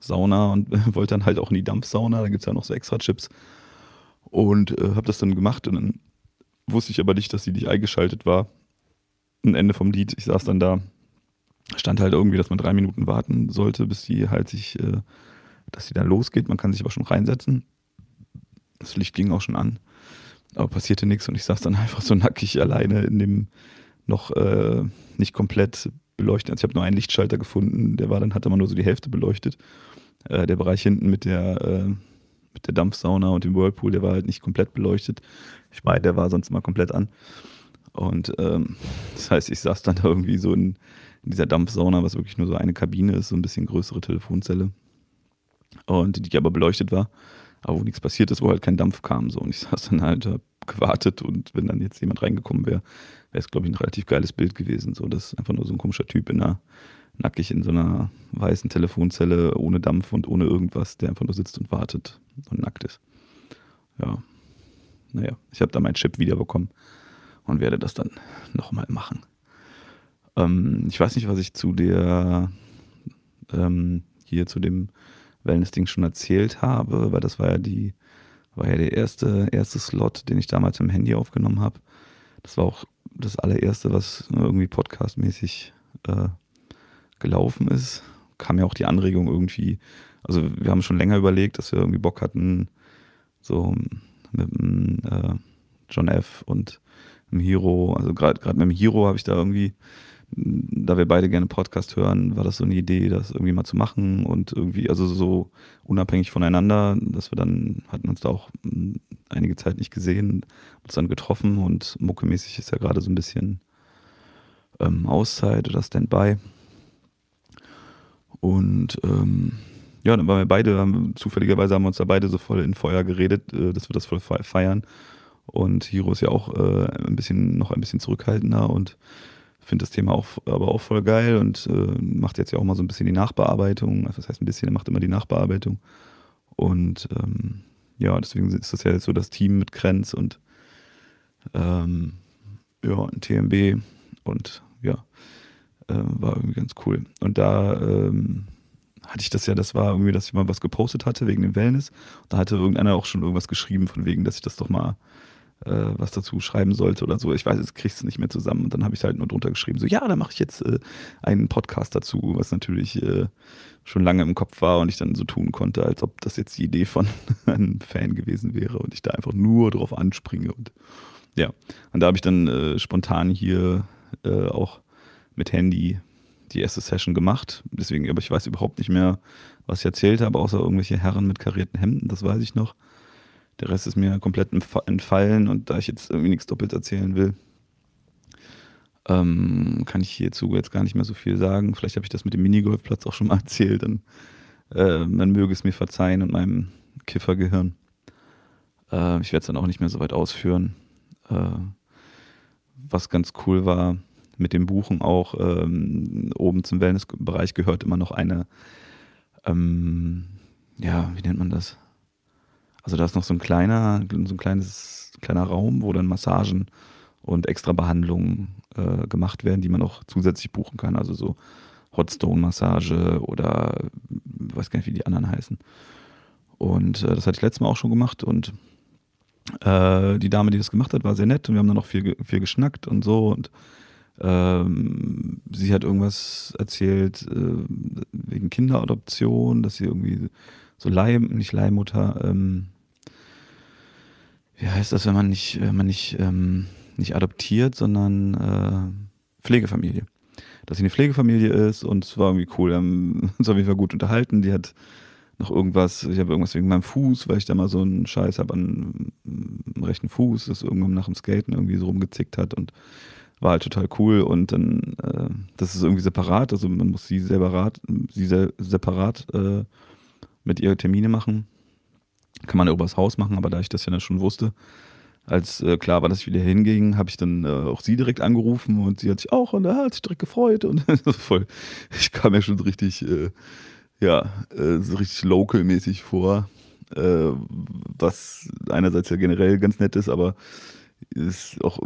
Sauna und wollte dann halt auch in die Dampfsauna. Da gibt es ja noch so extra Chips. Und äh, habe das dann gemacht und dann wusste ich aber nicht, dass sie nicht eingeschaltet war. Ein Ende vom Lied. Ich saß dann da, stand halt irgendwie, dass man drei Minuten warten sollte, bis sie halt sich, äh, dass sie dann losgeht. Man kann sich aber schon reinsetzen. Das Licht ging auch schon an, aber passierte nichts und ich saß dann einfach so nackig alleine in dem noch äh, nicht komplett beleuchteten. Also ich habe nur einen Lichtschalter gefunden, der war dann, hat aber nur so die Hälfte beleuchtet. Äh, der Bereich hinten mit der, äh, mit der Dampfsauna und dem Whirlpool, der war halt nicht komplett beleuchtet. Ich meine, der war sonst immer komplett an. Und ähm, das heißt, ich saß dann da irgendwie so in, in, dieser Dampfsauna, was wirklich nur so eine Kabine ist, so ein bisschen größere Telefonzelle. Und die aber beleuchtet war aber wo nichts passiert ist, wo halt kein Dampf kam. So. Und ich saß dann halt, hab gewartet und wenn dann jetzt jemand reingekommen wäre, wäre es, glaube ich, ein relativ geiles Bild gewesen. So, das ist einfach nur so ein komischer Typ in einer, nackig in so einer weißen Telefonzelle ohne Dampf und ohne irgendwas, der einfach nur sitzt und wartet und nackt ist. Ja. Naja, ich habe da meinen Chip wiederbekommen und werde das dann nochmal machen. Ähm, ich weiß nicht, was ich zu der ähm, hier zu dem Wellness-Ding schon erzählt habe, weil das war ja die, war ja der erste, erste Slot, den ich damals im Handy aufgenommen habe. Das war auch das allererste, was irgendwie podcastmäßig äh, gelaufen ist. Kam ja auch die Anregung irgendwie, also wir haben schon länger überlegt, dass wir irgendwie Bock hatten, so mit dem äh, John F. und dem Hero, also gerade mit dem Hero habe ich da irgendwie da wir beide gerne Podcast hören, war das so eine Idee, das irgendwie mal zu machen und irgendwie, also so unabhängig voneinander, dass wir dann, hatten uns da auch hm, einige Zeit nicht gesehen, uns dann getroffen und muckemäßig ist ja gerade so ein bisschen ähm, Auszeit oder Standby. Und ähm, ja, dann waren wir beide, haben, zufälligerweise haben wir uns da beide so voll in Feuer geredet, äh, dass wir das voll feiern. Und Hiro ist ja auch äh, ein bisschen, noch ein bisschen zurückhaltender und finde das Thema auch, aber auch voll geil und äh, macht jetzt ja auch mal so ein bisschen die Nachbearbeitung. Also das heißt ein bisschen, er macht immer die Nachbearbeitung. Und ähm, ja, deswegen ist das ja jetzt so das Team mit Krenz und ähm, ja, ein TMB und ja, äh, war irgendwie ganz cool. Und da ähm, hatte ich das ja, das war irgendwie, dass ich mal was gepostet hatte wegen dem Wellness. Da hatte irgendeiner auch schon irgendwas geschrieben von wegen, dass ich das doch mal äh, was dazu schreiben sollte oder so. Ich weiß, jetzt kriegst du es nicht mehr zusammen. Und dann habe ich halt nur drunter geschrieben, so ja, da mache ich jetzt äh, einen Podcast dazu, was natürlich äh, schon lange im Kopf war und ich dann so tun konnte, als ob das jetzt die Idee von einem Fan gewesen wäre und ich da einfach nur drauf anspringe. Und ja, und da habe ich dann äh, spontan hier äh, auch mit Handy die erste Session gemacht. Deswegen, aber ich weiß überhaupt nicht mehr, was ich erzählt habe, außer irgendwelche Herren mit karierten Hemden, das weiß ich noch. Der Rest ist mir komplett entfallen und da ich jetzt irgendwie nichts doppelt erzählen will, ähm, kann ich hierzu jetzt gar nicht mehr so viel sagen. Vielleicht habe ich das mit dem Minigolfplatz auch schon mal erzählt. Dann, äh, man möge es mir verzeihen und meinem Kiffergehirn. Äh, ich werde es dann auch nicht mehr so weit ausführen. Äh, was ganz cool war, mit dem Buchen auch, ähm, oben zum Wellnessbereich gehört immer noch eine, ähm, ja, wie nennt man das? Also da ist noch so ein kleiner, so ein kleines, kleiner Raum, wo dann Massagen und extra Behandlungen äh, gemacht werden, die man auch zusätzlich buchen kann. Also so Hotstone-Massage oder weiß gar nicht, wie die anderen heißen. Und äh, das hatte ich letztes Mal auch schon gemacht und äh, die Dame, die das gemacht hat, war sehr nett und wir haben dann noch viel, viel geschnackt und so und ähm, sie hat irgendwas erzählt äh, wegen Kinderadoption, dass sie irgendwie so Leih, nicht Leihmutter, ähm, wie heißt das, wenn man nicht, wenn man nicht, ähm, nicht adoptiert, sondern äh, Pflegefamilie. Dass sie eine Pflegefamilie ist und es war irgendwie cool. Wir haben uns auf jeden Fall gut unterhalten. Die hat noch irgendwas, ich habe irgendwas wegen meinem Fuß, weil ich da mal so einen Scheiß habe an am rechten Fuß, das irgendwann nach dem Skaten irgendwie so rumgezickt hat und war halt total cool und dann, äh, das ist irgendwie separat, also man muss sie separat, sie separat äh, mit ihr Termine machen kann man ja übers Haus machen, aber da ich das ja schon wusste, als äh, klar war, dass ich wieder hinging, habe ich dann äh, auch sie direkt angerufen und sie hat sich auch und er hat sich direkt gefreut und voll. Ich kam mir schon richtig, äh, ja, äh, so richtig local-mäßig vor, äh, was einerseits ja generell ganz nett ist, aber ist auch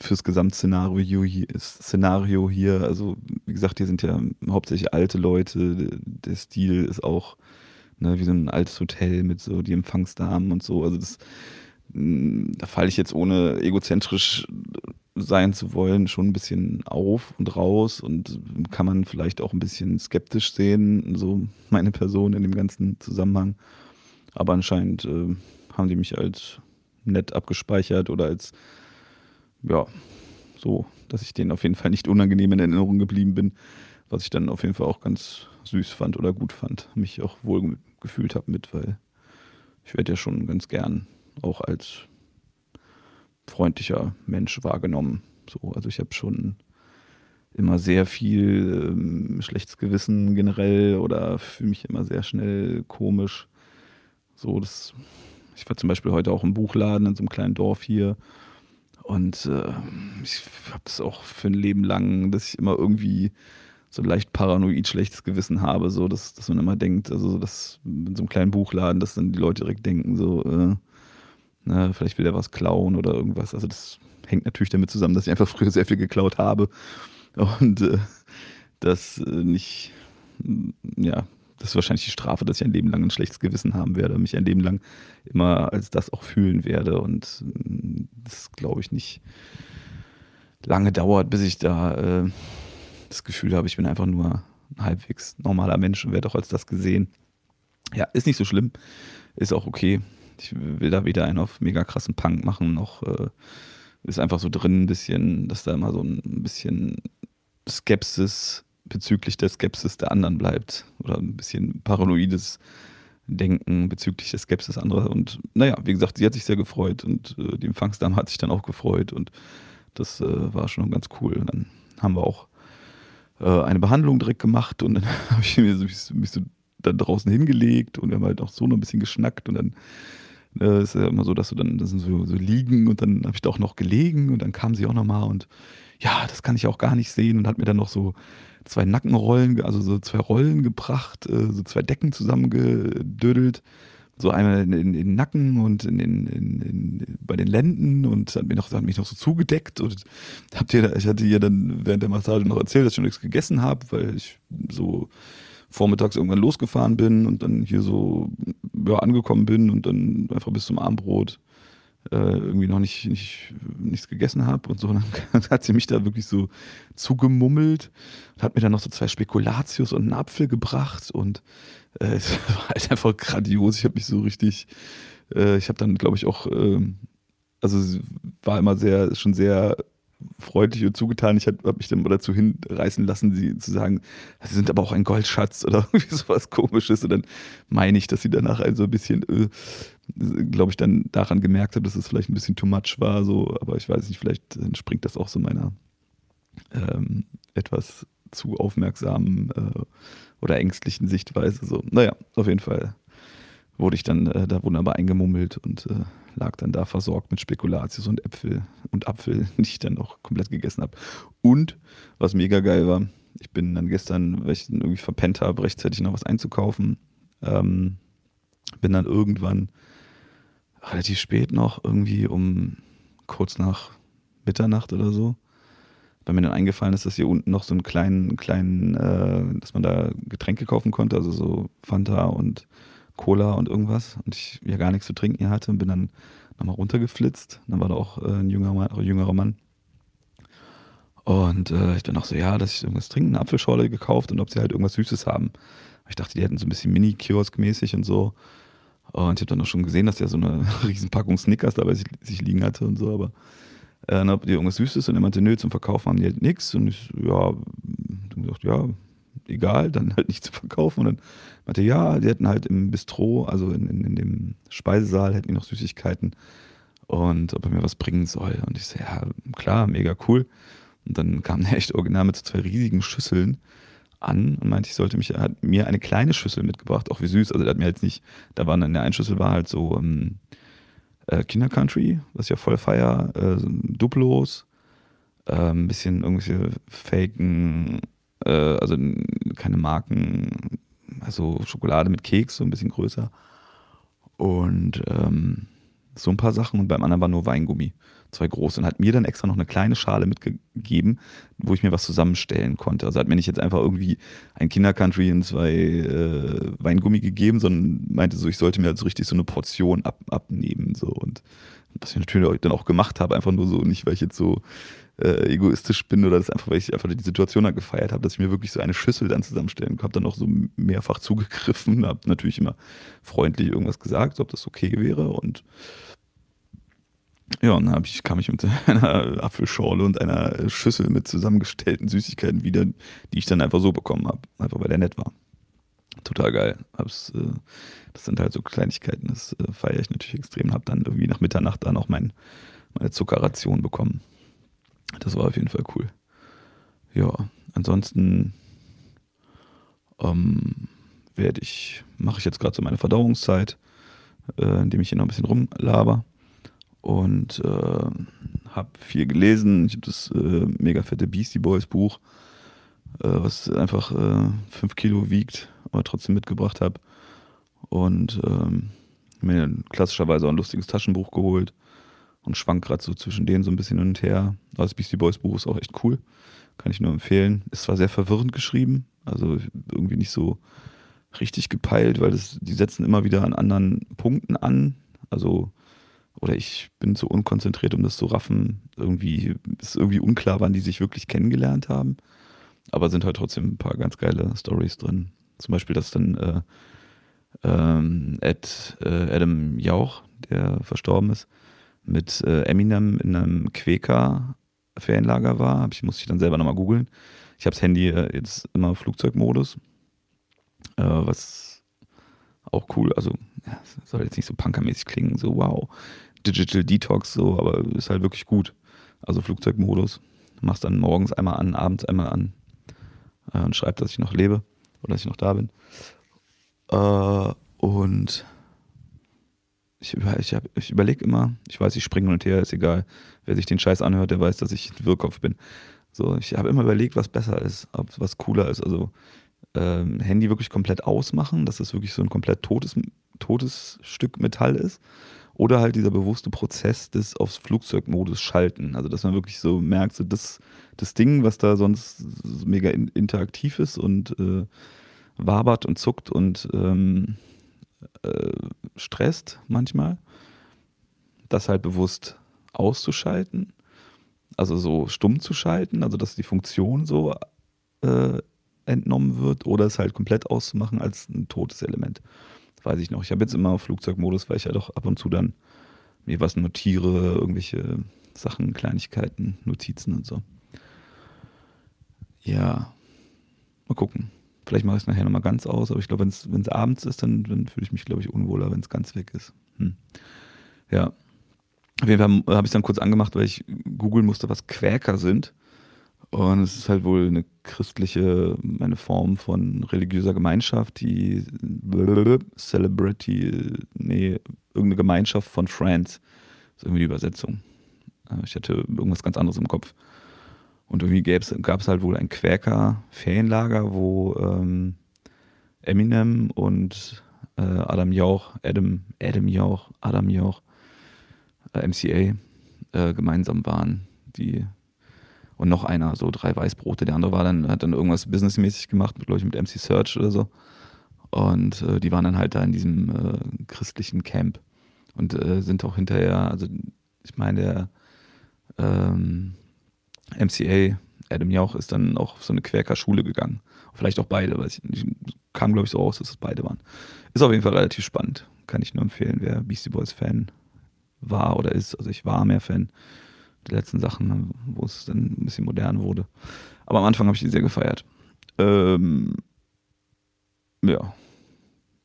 fürs Gesamtszenario hier, Szenario hier, also wie gesagt, hier sind ja hauptsächlich alte Leute, der Stil ist auch ne, wie so ein altes Hotel mit so die Empfangsdamen und so. Also das, mm, da falle ich jetzt ohne egozentrisch sein zu wollen schon ein bisschen auf und raus und kann man vielleicht auch ein bisschen skeptisch sehen, so meine Person in dem ganzen Zusammenhang. Aber anscheinend äh, haben die mich als nett abgespeichert oder als, ja, so, dass ich denen auf jeden Fall nicht unangenehm in Erinnerung geblieben bin, was ich dann auf jeden Fall auch ganz süß fand oder gut fand, mich auch wohl gefühlt habe mit, weil ich werde ja schon ganz gern auch als freundlicher Mensch wahrgenommen. So, also ich habe schon immer sehr viel ähm, schlechtes Gewissen generell oder fühle mich immer sehr schnell komisch. So, das, ich war zum Beispiel heute auch im Buchladen in so einem kleinen Dorf hier und äh, ich habe das auch für ein Leben lang, dass ich immer irgendwie so leicht paranoid schlechtes Gewissen habe, so dass, dass man immer denkt, also dass in so einem kleinen Buchladen, dass dann die Leute direkt denken, so, äh, na, vielleicht will er was klauen oder irgendwas. Also das hängt natürlich damit zusammen, dass ich einfach früher sehr viel geklaut habe und äh, das äh, nicht, ja, das ist wahrscheinlich die Strafe, dass ich ein Leben lang ein schlechtes Gewissen haben werde, mich ein Leben lang immer als das auch fühlen werde und äh, das glaube ich nicht lange dauert, bis ich da äh, das Gefühl habe, ich bin einfach nur ein halbwegs normaler Mensch und werde auch als das gesehen. Ja, ist nicht so schlimm, ist auch okay. Ich will da weder einen auf mega krassen Punk machen, noch äh, ist einfach so drin ein bisschen, dass da immer so ein bisschen Skepsis bezüglich der Skepsis der anderen bleibt. Oder ein bisschen paranoides Denken bezüglich der Skepsis anderer. Und naja, wie gesagt, sie hat sich sehr gefreut und äh, die Empfangsdame hat sich dann auch gefreut und das äh, war schon ganz cool. Und dann haben wir auch äh, eine Behandlung direkt gemacht und dann habe ich mir so, mich so dann draußen hingelegt und wir haben halt auch so noch ein bisschen geschnackt und dann äh, ist ja immer so, dass du dann das sind so, so liegen und dann habe ich da auch noch gelegen und dann kam sie auch nochmal und ja, das kann ich auch gar nicht sehen und hat mir dann noch so zwei Nackenrollen, also so zwei Rollen gebracht, äh, so zwei Decken zusammengedödelt. So einmal in, in, in den Nacken und in, in, bei den Lenden und hat, mir noch, hat mich noch so zugedeckt. Und habt ihr, ich hatte ihr dann während der Massage noch erzählt, dass ich schon nichts gegessen habe, weil ich so vormittags irgendwann losgefahren bin und dann hier so ja, angekommen bin und dann einfach bis zum Abendbrot äh, irgendwie noch nicht, nicht nichts gegessen habe und so. Und dann hat sie mich da wirklich so zugemummelt und hat mir dann noch so zwei Spekulatius und einen Apfel gebracht und äh, es war halt einfach grandios. Ich habe mich so richtig, äh, ich habe dann glaube ich auch, ähm, also es war immer sehr, schon sehr freundlich und zugetan. Ich habe hab mich dann mal dazu hinreißen lassen, sie zu sagen, sie sind aber auch ein Goldschatz oder irgendwie sowas komisches. Und dann meine ich, dass sie danach also ein bisschen, äh, glaube ich, dann daran gemerkt hat, dass es vielleicht ein bisschen too much war. So, aber ich weiß nicht, vielleicht entspringt das auch so meiner ähm, etwas zu aufmerksamen äh, oder ängstlichen Sichtweise. So, naja, auf jeden Fall wurde ich dann äh, da wunderbar eingemummelt und äh, lag dann da versorgt mit Spekulatius und Äpfel und Apfel, die ich dann auch komplett gegessen habe. Und was mega geil war, ich bin dann gestern, weil ich irgendwie verpennt habe, rechtzeitig noch was einzukaufen, ähm, bin dann irgendwann relativ spät noch, irgendwie um kurz nach Mitternacht oder so, weil mir dann eingefallen ist, dass hier unten noch so einen kleinen, kleinen, äh, dass man da Getränke kaufen konnte, also so Fanta und Cola und irgendwas und ich ja gar nichts zu trinken hier hatte und bin dann nochmal runtergeflitzt. Dann war da auch äh, ein jüngerer Mann, jüngerer Mann. Und äh, ich dann auch so, ja, dass ich irgendwas trinken, eine Apfelschorle gekauft und ob sie halt irgendwas Süßes haben. Ich dachte, die hätten so ein bisschen Mini-Kiosk-mäßig und so. Und ich habe dann auch schon gesehen, dass der so eine riesen Packung Snickers dabei sich, sich liegen hatte und so, aber äh, dann habt ihr irgendwas Süßes und er meinte, nö, zum Verkaufen haben die halt nichts. Und ich, ja, dann gesagt, ja, egal, dann halt nicht zu verkaufen. Und dann meinte, ja, die hätten halt im Bistro, also in, in, in dem Speisesaal, hätten die noch Süßigkeiten und ob er mir was bringen soll. Und ich so, ja, klar, mega cool. Und dann kam der echt original mit so zwei riesigen Schüsseln an und meinte, ich sollte mich, er hat mir eine kleine Schüssel mitgebracht, auch wie süß. Also der hat mir jetzt nicht, da war in der einen Schüssel war halt so ähm, äh, Kindercountry, was ich ja voll feier, äh, Duplos, äh, ein bisschen irgendwelche faken äh, also keine Marken, also Schokolade mit Keks, so ein bisschen größer. Und ähm, so ein paar Sachen und beim anderen war nur Weingummi, zwei große. Und hat mir dann extra noch eine kleine Schale mitgegeben, wo ich mir was zusammenstellen konnte. Also hat mir nicht jetzt einfach irgendwie ein Kindercountry und zwei äh, Weingummi gegeben, sondern meinte so, ich sollte mir halt so richtig so eine Portion ab, abnehmen. So. Und was ich natürlich dann auch gemacht habe, einfach nur so, nicht weil ich jetzt so äh, egoistisch bin oder das einfach, weil ich einfach die Situation dann gefeiert habe, dass ich mir wirklich so eine Schüssel dann zusammenstellen habe, dann auch so mehrfach zugegriffen, habe natürlich immer freundlich irgendwas gesagt, ob das okay wäre und ja, und dann ich, kam ich mit einer Apfelschorle und einer Schüssel mit zusammengestellten Süßigkeiten wieder, die ich dann einfach so bekommen habe, einfach weil der nett war. Total geil. Hab's, äh, das sind halt so Kleinigkeiten, das äh, feiere ich natürlich extrem. Habe dann irgendwie nach Mitternacht dann auch mein, meine Zuckerration bekommen. Das war auf jeden Fall cool. Ja, ansonsten ähm, werde ich, mache ich jetzt gerade so meine Verdauungszeit, äh, indem ich hier noch ein bisschen rumlaber und äh, habe viel gelesen. Ich habe das äh, mega fette Beastie Boys Buch, äh, was einfach äh, 5 Kilo wiegt, aber trotzdem mitgebracht habe. Und ähm, mir klassischerweise auch ein lustiges Taschenbuch geholt und schwank gerade so zwischen denen so ein bisschen hin und her. Aber das Beastie Boys Buch ist auch echt cool. Kann ich nur empfehlen. Ist zwar sehr verwirrend geschrieben, also irgendwie nicht so richtig gepeilt, weil das, die setzen immer wieder an anderen Punkten an. Also, oder ich bin zu unkonzentriert, um das zu raffen. Irgendwie ist irgendwie unklar, wann die sich wirklich kennengelernt haben. Aber sind halt trotzdem ein paar ganz geile Stories drin. Zum Beispiel, dass dann äh, ähm, Ed, äh, Adam Jauch, der verstorben ist, mit äh, Eminem in einem Quäker Ferienlager war. Ich musste ich dann selber nochmal googeln. Ich habe das Handy äh, jetzt immer Flugzeugmodus, äh, was auch cool, also ja, soll jetzt nicht so punkermäßig klingen, so wow, Digital Detox, so, aber ist halt wirklich gut. Also Flugzeugmodus. Machst dann morgens einmal an, abends einmal an äh, und schreibt, dass ich noch lebe oder dass ich noch da bin. Äh, und ich, ich, ich überlege immer, ich weiß, ich springe hin und her, ist egal. Wer sich den Scheiß anhört, der weiß, dass ich ein Wirrkopf bin. So, ich habe immer überlegt, was besser ist, was cooler ist. Also ähm, Handy wirklich komplett ausmachen, dass es wirklich so ein komplett totes, totes Stück Metall ist. Oder halt dieser bewusste Prozess des aufs Flugzeugmodus schalten. Also, dass man wirklich so merkt, so das, das Ding, was da sonst mega in, interaktiv ist und äh, wabert und zuckt und ähm, äh, stresst manchmal, das halt bewusst auszuschalten, also so stumm zu schalten, also dass die Funktion so äh, entnommen wird oder es halt komplett auszumachen als ein totes Element. Weiß ich noch. Ich habe jetzt immer Flugzeugmodus, weil ich ja doch ab und zu dann mir was notiere, irgendwelche Sachen, Kleinigkeiten, Notizen und so. Ja, mal gucken. Vielleicht mache ich es nachher nochmal ganz aus, aber ich glaube, wenn es abends ist, dann, dann fühle ich mich, glaube ich, unwohler, wenn es ganz weg ist. Hm. Ja. Auf jeden Fall habe ich es dann kurz angemacht, weil ich googeln musste, was Quäker sind. Und es ist halt wohl eine christliche, eine Form von religiöser Gemeinschaft, die Celebrity, nee, irgendeine Gemeinschaft von Friends. Das ist irgendwie die Übersetzung. Ich hatte irgendwas ganz anderes im Kopf. Und irgendwie gab es halt wohl ein Quäker-Ferienlager, wo ähm, Eminem und äh, Adam Jauch, Adam, Adam Jauch, Adam Jauch, äh, MCA äh, gemeinsam waren. Die und noch einer, so drei Weißbrote. Der andere war dann, hat dann irgendwas businessmäßig gemacht, glaube ich, mit MC Search oder so. Und äh, die waren dann halt da in diesem äh, christlichen Camp und äh, sind auch hinterher, also ich meine, der ähm, MCA, Adam Jauch, ist dann auch auf so eine Quäker-Schule gegangen. Vielleicht auch beide, weil ich, ich kam, glaube ich, so aus, dass es beide waren. Ist auf jeden Fall relativ spannend. Kann ich nur empfehlen, wer Beastie Boys Fan war oder ist. Also ich war mehr Fan der letzten Sachen, wo es dann ein bisschen modern wurde. Aber am Anfang habe ich die sehr gefeiert. Ähm, ja.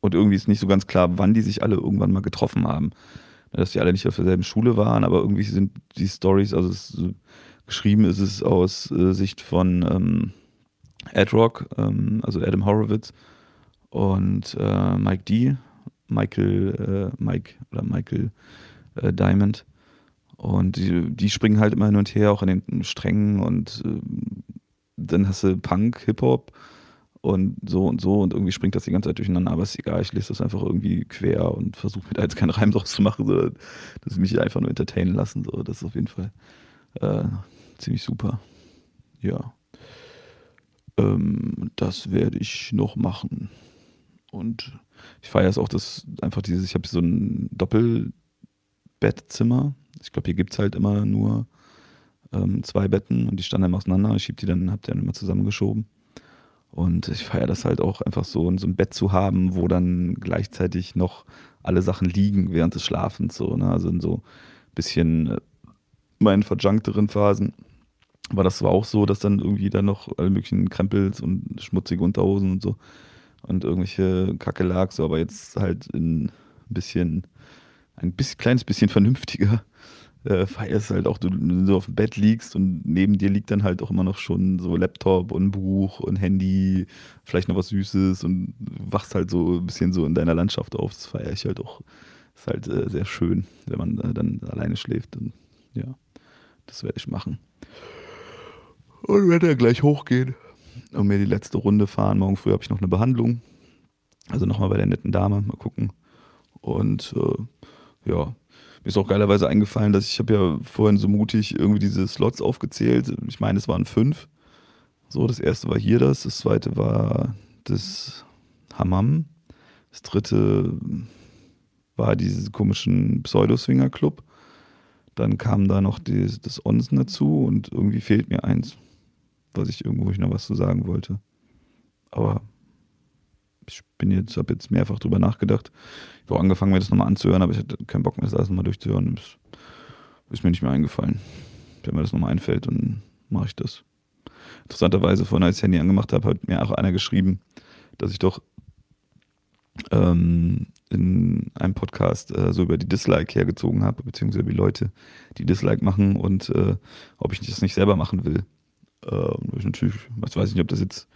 Und irgendwie ist nicht so ganz klar, wann die sich alle irgendwann mal getroffen haben. Dass die alle nicht auf derselben Schule waren, aber irgendwie sind die Stories, also es, geschrieben ist es aus äh, Sicht von ähm, Ed Rock, ähm, also Adam Horowitz und äh, Mike D, Michael, äh, Mike oder Michael äh, Diamond. Und die, die, springen halt immer hin und her, auch in den Strängen und äh, dann hast du Punk, Hip-Hop und so und so und irgendwie springt das die ganze Zeit durcheinander, aber ist egal, ich lese das einfach irgendwie quer und versuche mir da jetzt keinen Reim draus zu machen, sondern dass ich mich einfach nur entertainen lassen, so, das ist auf jeden Fall äh, ziemlich super. Ja. Ähm, das werde ich noch machen. Und ich feiere es auch, dass einfach dieses, ich habe so ein Doppelbettzimmer, ich glaube, hier gibt es halt immer nur ähm, zwei Betten und die standen dann auseinander. Ich schieb die dann, hab die dann immer zusammengeschoben. Und ich feiere das halt auch einfach so, so ein Bett zu haben, wo dann gleichzeitig noch alle Sachen liegen während des Schlafens. So, ne? Also in so ein bisschen äh, meinen verjunkteren Phasen war das zwar auch so, dass dann irgendwie da noch alle möglichen Krempels und schmutzige Unterhosen und so und irgendwelche Kacke lag, so, aber jetzt halt in ein bisschen, ein bisschen, kleines bisschen vernünftiger äh, feierst halt auch, du, so auf dem Bett liegst und neben dir liegt dann halt auch immer noch schon so Laptop und Buch und Handy, vielleicht noch was Süßes und wachst halt so ein bisschen so in deiner Landschaft auf. Das feiere ich halt auch. Ist halt äh, sehr schön, wenn man äh, dann alleine schläft. Und ja, das werde ich machen. Und werde ja gleich hochgehen und mir die letzte Runde fahren. Morgen früh habe ich noch eine Behandlung. Also nochmal bei der netten Dame, mal gucken. Und äh, ja, mir ist auch geilerweise eingefallen, dass ich habe ja vorhin so mutig irgendwie diese Slots aufgezählt. Ich meine, es waren fünf. So, das erste war hier das, das zweite war das Hammam, das dritte war diesen komischen Pseudo-Swinger-Club. Dann kam da noch die, das Onsen dazu und irgendwie fehlt mir eins, was ich irgendwo ich noch was zu sagen wollte. Aber ich bin jetzt, habe jetzt mehrfach drüber nachgedacht. Ich habe auch angefangen, mir das nochmal anzuhören, aber ich hatte keinen Bock mehr, das alles nochmal durchzuhören. Das ist mir nicht mehr eingefallen. Wenn mir das nochmal einfällt, dann mache ich das. interessanterweise vorhin, als ich das Handy angemacht habe, hat mir auch einer geschrieben, dass ich doch ähm, in einem Podcast äh, so über die Dislike hergezogen habe, beziehungsweise die Leute, die Dislike machen und äh, ob ich das nicht selber machen will. Ich natürlich, was weiß ich nicht, ob das jetzt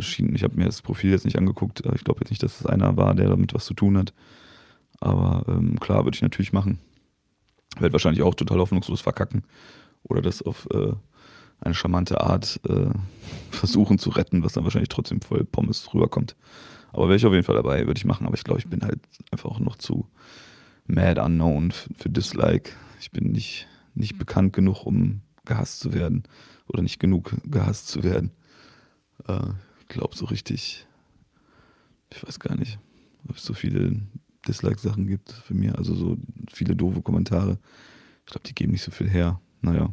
schien, ich habe mir das Profil jetzt nicht angeguckt, ich glaube jetzt nicht, dass es das einer war, der damit was zu tun hat. Aber ähm, klar, würde ich natürlich machen. Werde wahrscheinlich auch total hoffnungslos verkacken. Oder das auf äh, eine charmante Art äh, versuchen zu retten, was dann wahrscheinlich trotzdem voll Pommes rüberkommt. Aber wäre ich auf jeden Fall dabei, würde ich machen. Aber ich glaube, ich bin halt einfach auch noch zu mad unknown für Dislike. Ich bin nicht, nicht bekannt genug, um gehasst zu werden. Oder nicht genug gehasst zu werden. Äh, glaube, so richtig, ich weiß gar nicht, ob es so viele Dislike-Sachen gibt für mich. Also so viele doofe Kommentare. Ich glaube, die geben nicht so viel her. Naja,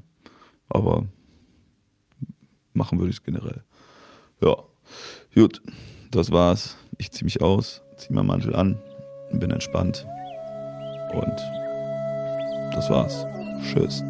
aber machen würde ich es generell. Ja, gut, das war's. Ich ziehe mich aus, ziehe meinen Mantel an bin entspannt. Und das war's. Tschüss.